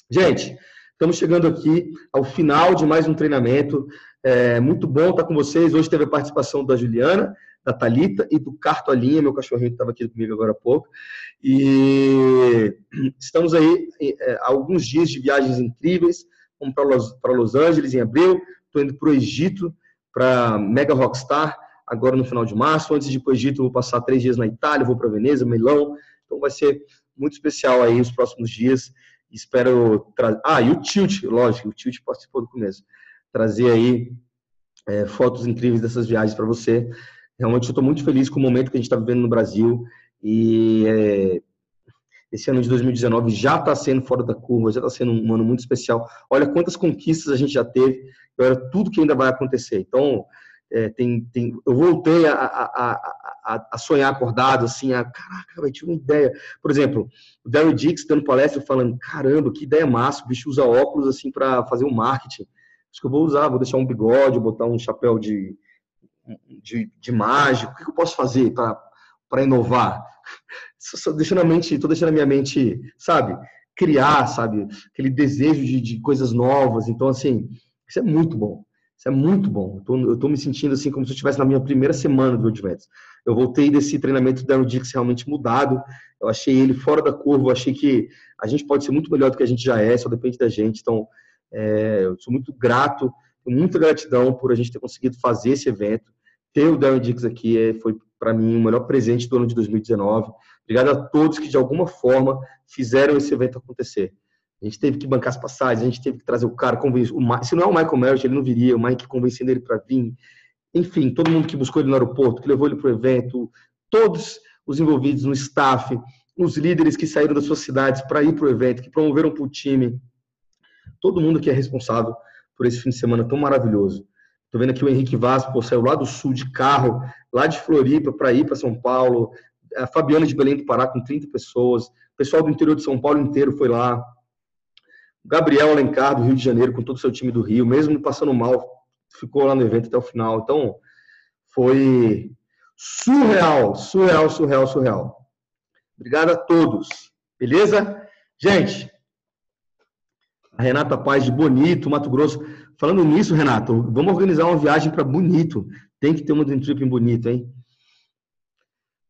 Gente, estamos chegando aqui ao final de mais um treinamento. É muito bom estar com vocês. Hoje teve a participação da Juliana, da Talita e do Cartolinha, meu cachorrinho que estava aqui comigo agora há pouco. E estamos aí é, alguns dias de viagens incríveis Los, para Los Angeles em abril. Estou indo para o Egito, para Mega Rockstar, agora no final de março. Antes de ir para o Egito, vou passar três dias na Itália, vou para Veneza, Milão. Então vai ser muito especial aí os próximos dias. Espero trazer. Ah, e o Tilt, lógico, o Tilt participou do começo. Trazer aí é, fotos incríveis dessas viagens para você. Realmente eu estou muito feliz com o momento que a gente está vivendo no Brasil. E é, esse ano de 2019 já está sendo fora da curva, já está sendo um ano muito especial. Olha quantas conquistas a gente já teve, olha tudo que ainda vai acontecer. Então, é, tem, tem, eu voltei a, a, a, a, sonhar acordado, assim, a, caraca, eu tive uma ideia. Por exemplo, o Darryl Dix dando palestra falando, caramba, que ideia massa, o bicho usa óculos, assim, para fazer um marketing. Acho que eu vou usar, vou deixar um bigode, botar um chapéu de, de, de mágico. O que eu posso fazer para inovar? Estou deixando a mente, tô deixando a minha mente, sabe, criar, sabe, aquele desejo de, de coisas novas. Então, assim, isso é muito bom. Isso é muito bom. Eu estou me sentindo assim como se eu estivesse na minha primeira semana do Advance. Eu voltei desse treinamento Aaron Dix realmente mudado. Eu achei ele fora da curva. Eu achei que a gente pode ser muito melhor do que a gente já é, só depende da gente. Então, é, eu sou muito grato, muita gratidão por a gente ter conseguido fazer esse evento. Ter o Darren Dix aqui é, foi, para mim, o melhor presente do ano de 2019. Obrigado a todos que, de alguma forma, fizeram esse evento acontecer. A gente teve que bancar as passagens, a gente teve que trazer o cara, convencer. O, se não é o Michael Merritt, ele não viria, o Mike convencendo ele para vir. Enfim, todo mundo que buscou ele no aeroporto, que levou ele para o evento, todos os envolvidos no staff, os líderes que saíram das suas cidades para ir para o evento, que promoveram para o time. Todo mundo que é responsável por esse fim de semana tão maravilhoso. Estou vendo aqui o Henrique Vaz, pô, saiu lá do sul de carro, lá de Floripa para ir para São Paulo. A Fabiana de Belém do Pará com 30 pessoas. O pessoal do interior de São Paulo inteiro foi lá. Gabriel Alencar, do Rio de Janeiro, com todo o seu time do Rio, mesmo passando mal, ficou lá no evento até o final. Então, foi surreal, surreal, surreal, surreal. Obrigado a todos. Beleza? Gente, a Renata Paz de Bonito, Mato Grosso. Falando nisso, Renato, vamos organizar uma viagem para Bonito. Tem que ter uma dream trip Bonito, hein?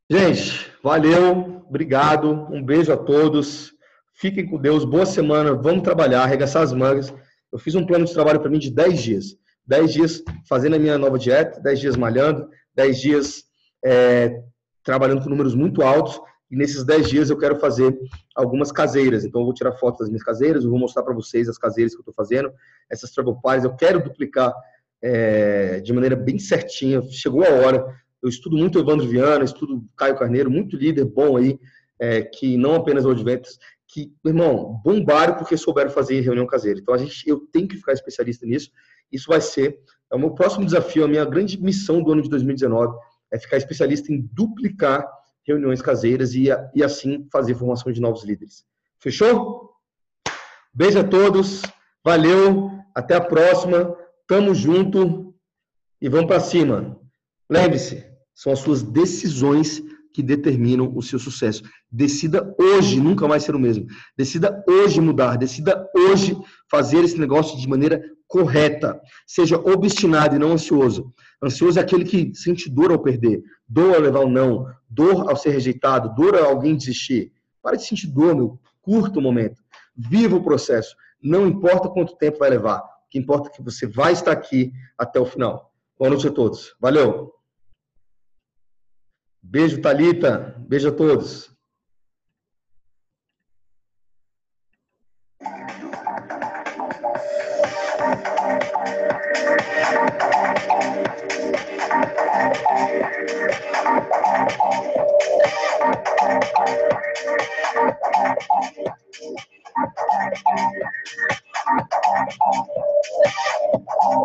Gente, valeu, obrigado, um beijo a todos. Fiquem com Deus, boa semana, vamos trabalhar, arregaçar as mangas. Eu fiz um plano de trabalho para mim de 10 dias. 10 dias fazendo a minha nova dieta, 10 dias malhando, 10 dias é, trabalhando com números muito altos. E nesses 10 dias eu quero fazer algumas caseiras. Então eu vou tirar fotos das minhas caseiras, eu vou mostrar para vocês as caseiras que eu estou fazendo. Essas travel pies eu quero duplicar é, de maneira bem certinha. Chegou a hora. Eu estudo muito Evandro Viana, estudo Caio Carneiro, muito líder bom aí, é, que não apenas o Adventus, que, irmão, bombaram porque souberam fazer reunião caseira. Então, a gente, eu tenho que ficar especialista nisso. Isso vai ser é o meu próximo desafio, a minha grande missão do ano de 2019 é ficar especialista em duplicar reuniões caseiras e, e assim fazer formação de novos líderes. Fechou? Beijo a todos, valeu, até a próxima, tamo junto e vamos para cima. Lembre-se, são as suas decisões que determinam o seu sucesso. Decida hoje nunca mais ser o mesmo. Decida hoje mudar. Decida hoje fazer esse negócio de maneira correta. Seja obstinado e não ansioso. Ansioso é aquele que sente dor ao perder, dor ao levar o não, dor ao ser rejeitado, dor a alguém desistir. Para de sentir dor, meu. Curta o momento. Viva o processo. Não importa quanto tempo vai levar. O que importa é que você vai estar aqui até o final. Boa noite a todos. Valeu! Beijo, Talita. Beijo a todos.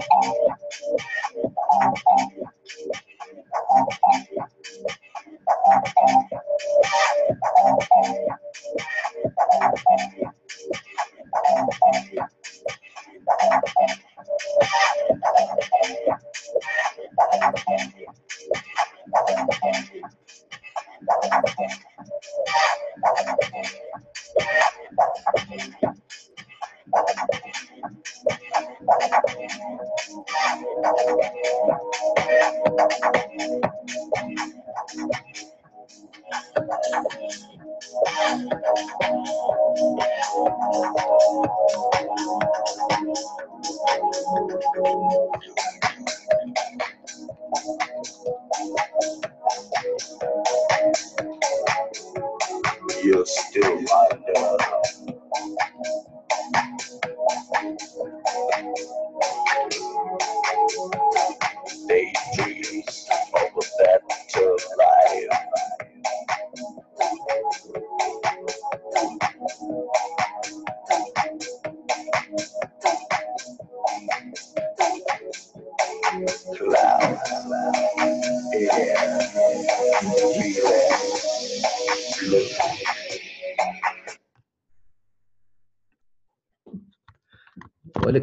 Paulo.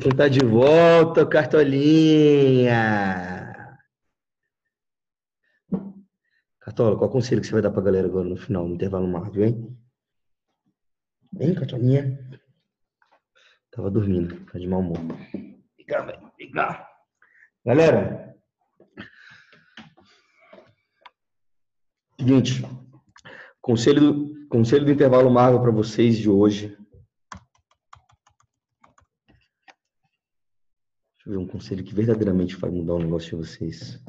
Quem tá de volta, Cartolinha. Cartola, qual conselho que você vai dar pra galera agora no final, no intervalo Marvel, hein? Vem, Cartolinha. Tava dormindo, tá de mau humor. Liga, velho. Galera, seguinte, conselho do, conselho do intervalo Marvel para vocês de hoje Deixa eu ver um conselho que verdadeiramente vai mudar o negócio de vocês.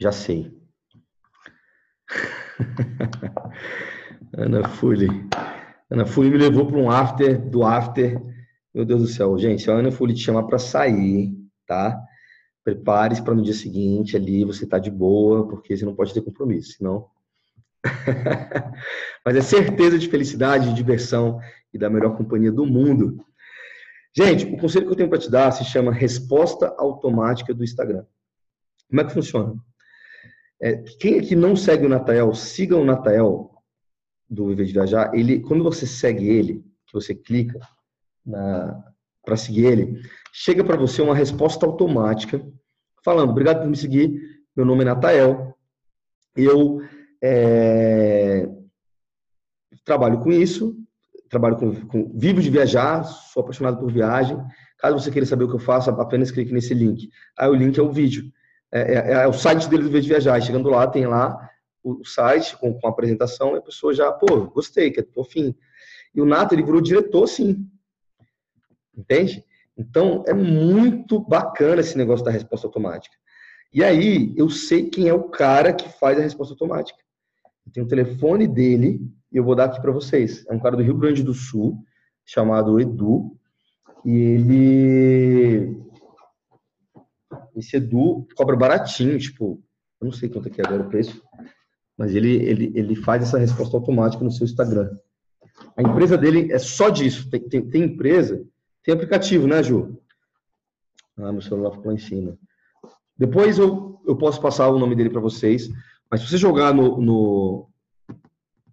Já sei. [LAUGHS] Ana Fully. Ana Fully me levou para um after do after. Meu Deus do céu, gente, se a Ana Fully te chamar para sair, tá? Prepare-se para no dia seguinte ali você tá de boa, porque você não pode ter compromisso, senão. [LAUGHS] Mas é certeza de felicidade, de diversão e da melhor companhia do mundo. Gente, o conselho que eu tenho para te dar se chama resposta automática do Instagram. Como é que funciona? É, quem aqui não segue o Natael, siga o Natael do Viver de Viajar. Ele, quando você segue ele, que você clica para seguir ele, chega para você uma resposta automática falando: obrigado por me seguir. Meu nome é Natael. Eu é, trabalho com isso trabalho com, com, vivo de viajar, sou apaixonado por viagem. Caso você queira saber o que eu faço, apenas clique nesse link. Aí o link é o vídeo. É, é, é o site dele do Vivo de Viajar. Chegando lá, tem lá o, site com, com a apresentação e a pessoa já, pô, gostei, que é fim. E o Nato, ele virou diretor, sim. Entende? Então, é muito bacana esse negócio da resposta automática. E aí, eu sei quem é o cara que faz a resposta automática. Eu tenho o telefone dele, e eu vou dar aqui para vocês. É um cara do Rio Grande do Sul, chamado Edu, e ele. Esse Edu cobra baratinho, tipo, eu não sei quanto aqui é agora o preço, mas ele, ele, ele faz essa resposta automática no seu Instagram. A empresa dele é só disso. Tem, tem, tem empresa, tem aplicativo, né, Ju? Ah, meu celular ficou lá em cima. Depois eu, eu posso passar o nome dele para vocês, mas se você jogar no, no,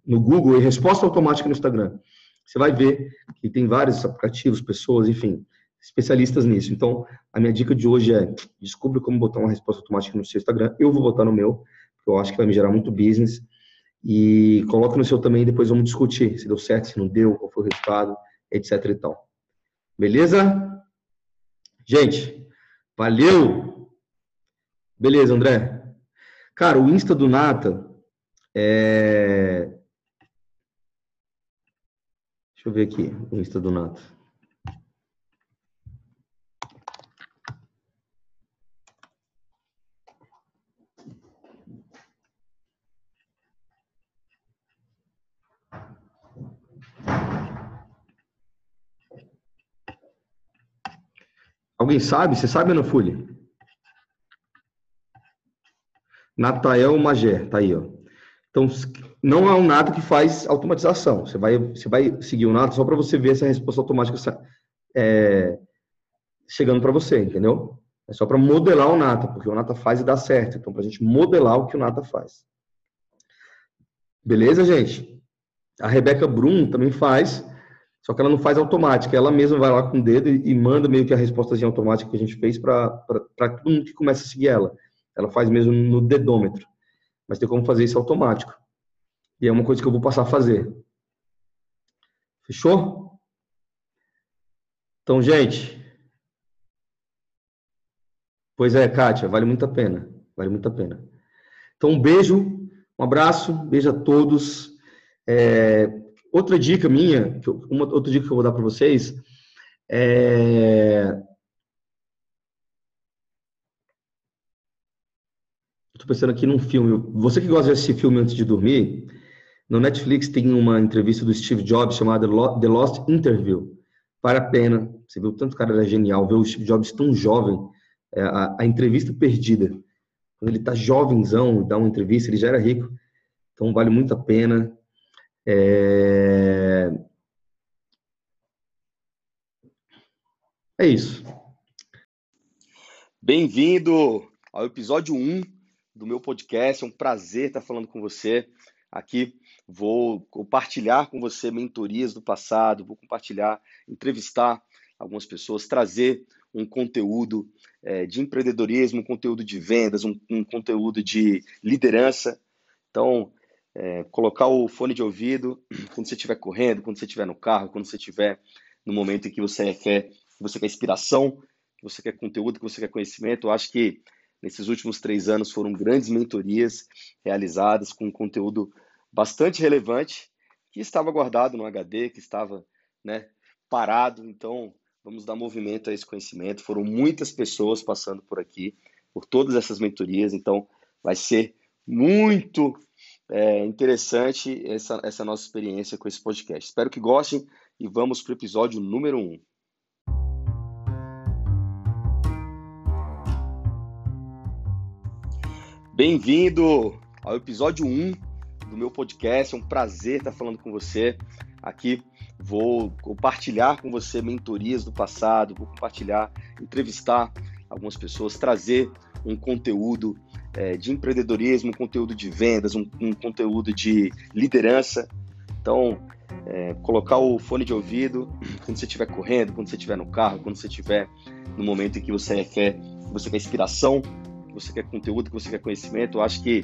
no Google e resposta automática no Instagram. Você vai ver que tem vários aplicativos, pessoas, enfim, especialistas nisso. Então, a minha dica de hoje é descubra como botar uma resposta automática no seu Instagram. Eu vou botar no meu, porque eu acho que vai me gerar muito business. E coloque no seu também depois vamos discutir se deu certo, se não deu, qual foi o resultado, etc e tal. Beleza? Gente, valeu! Beleza, André? Cara, o Insta do Nata é Deixa eu ver aqui o Insta do Nato. Alguém sabe? Você sabe, Ana Fully? Natael Magé, tá aí, ó. Então, não é um NATA que faz automatização. Você vai, você vai seguir o NATA só para você ver essa resposta automática é, chegando para você, entendeu? É só para modelar o NATA, porque o NATA faz e dá certo. Então, para a gente modelar o que o NATA faz. Beleza, gente? A Rebeca Brum também faz, só que ela não faz automática. Ela mesma vai lá com o dedo e, e manda meio que a resposta automática que a gente fez para todo mundo que começa a seguir ela. Ela faz mesmo no dedômetro mas tem como fazer isso automático. E é uma coisa que eu vou passar a fazer. Fechou? Então, gente. Pois é, Kátia, vale muito a pena. Vale muito a pena. Então, um beijo, um abraço, beijo a todos. É, outra dica minha, uma outra dica que eu vou dar para vocês é Estou pensando aqui num filme. Você que gosta de assistir filme antes de dormir, no Netflix tem uma entrevista do Steve Jobs chamada The Lost Interview. Vale a pena. Você viu tanto cara era genial. Ver o Steve Jobs tão jovem. É, a, a, entrevista perdida. Quando ele está jovenzão, dá uma entrevista, ele já era rico. Então vale muito a pena. É, é isso. Bem-vindo ao episódio 1 do meu podcast. É um prazer estar falando com você aqui. vou compartilhar com você mentorias do passado, vou compartilhar, entrevistar algumas pessoas, trazer um conteúdo é, de empreendedorismo, um conteúdo de vendas, um, um conteúdo de liderança. Então, é, colocar o fone de ouvido quando você estiver correndo, quando você estiver no carro, quando você estiver no momento em que você quer, que você quer inspiração, que você quer conteúdo, que você quer conhecimento. Eu acho que nesses últimos três anos foram grandes mentorias realizadas com conteúdo bastante relevante que estava guardado no HD, que estava né, parado. Então, vamos dar movimento a esse conhecimento. Foram muitas pessoas passando por aqui, por todas essas mentorias. Então, vai ser muito é, interessante essa, essa nossa experiência com esse podcast. Espero que gostem e vamos para o episódio número 1. Um. Bem-vindo ao episódio 1 do meu podcast. É um prazer estar falando com você. Aqui vou compartilhar com você mentorias do passado, vou compartilhar, entrevistar algumas pessoas, trazer um conteúdo é, de empreendedorismo, um conteúdo de vendas, um, um conteúdo de liderança. Então, é, colocar o fone de ouvido quando você estiver correndo, quando você estiver no carro, quando você estiver no momento em que você quer, você quer inspiração, que você quer conteúdo, que você quer conhecimento. Eu acho que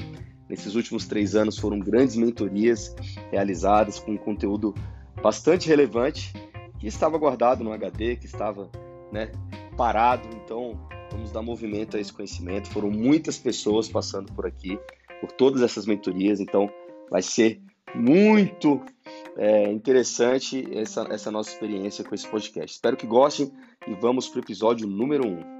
nesses últimos três anos foram grandes mentorias realizadas com conteúdo bastante relevante que estava guardado no HD, que estava né, parado. Então, vamos dar movimento a esse conhecimento. Foram muitas pessoas passando por aqui, por todas essas mentorias. Então, vai ser muito é, interessante essa, essa nossa experiência com esse podcast. Espero que gostem e vamos para o episódio número 1. Um.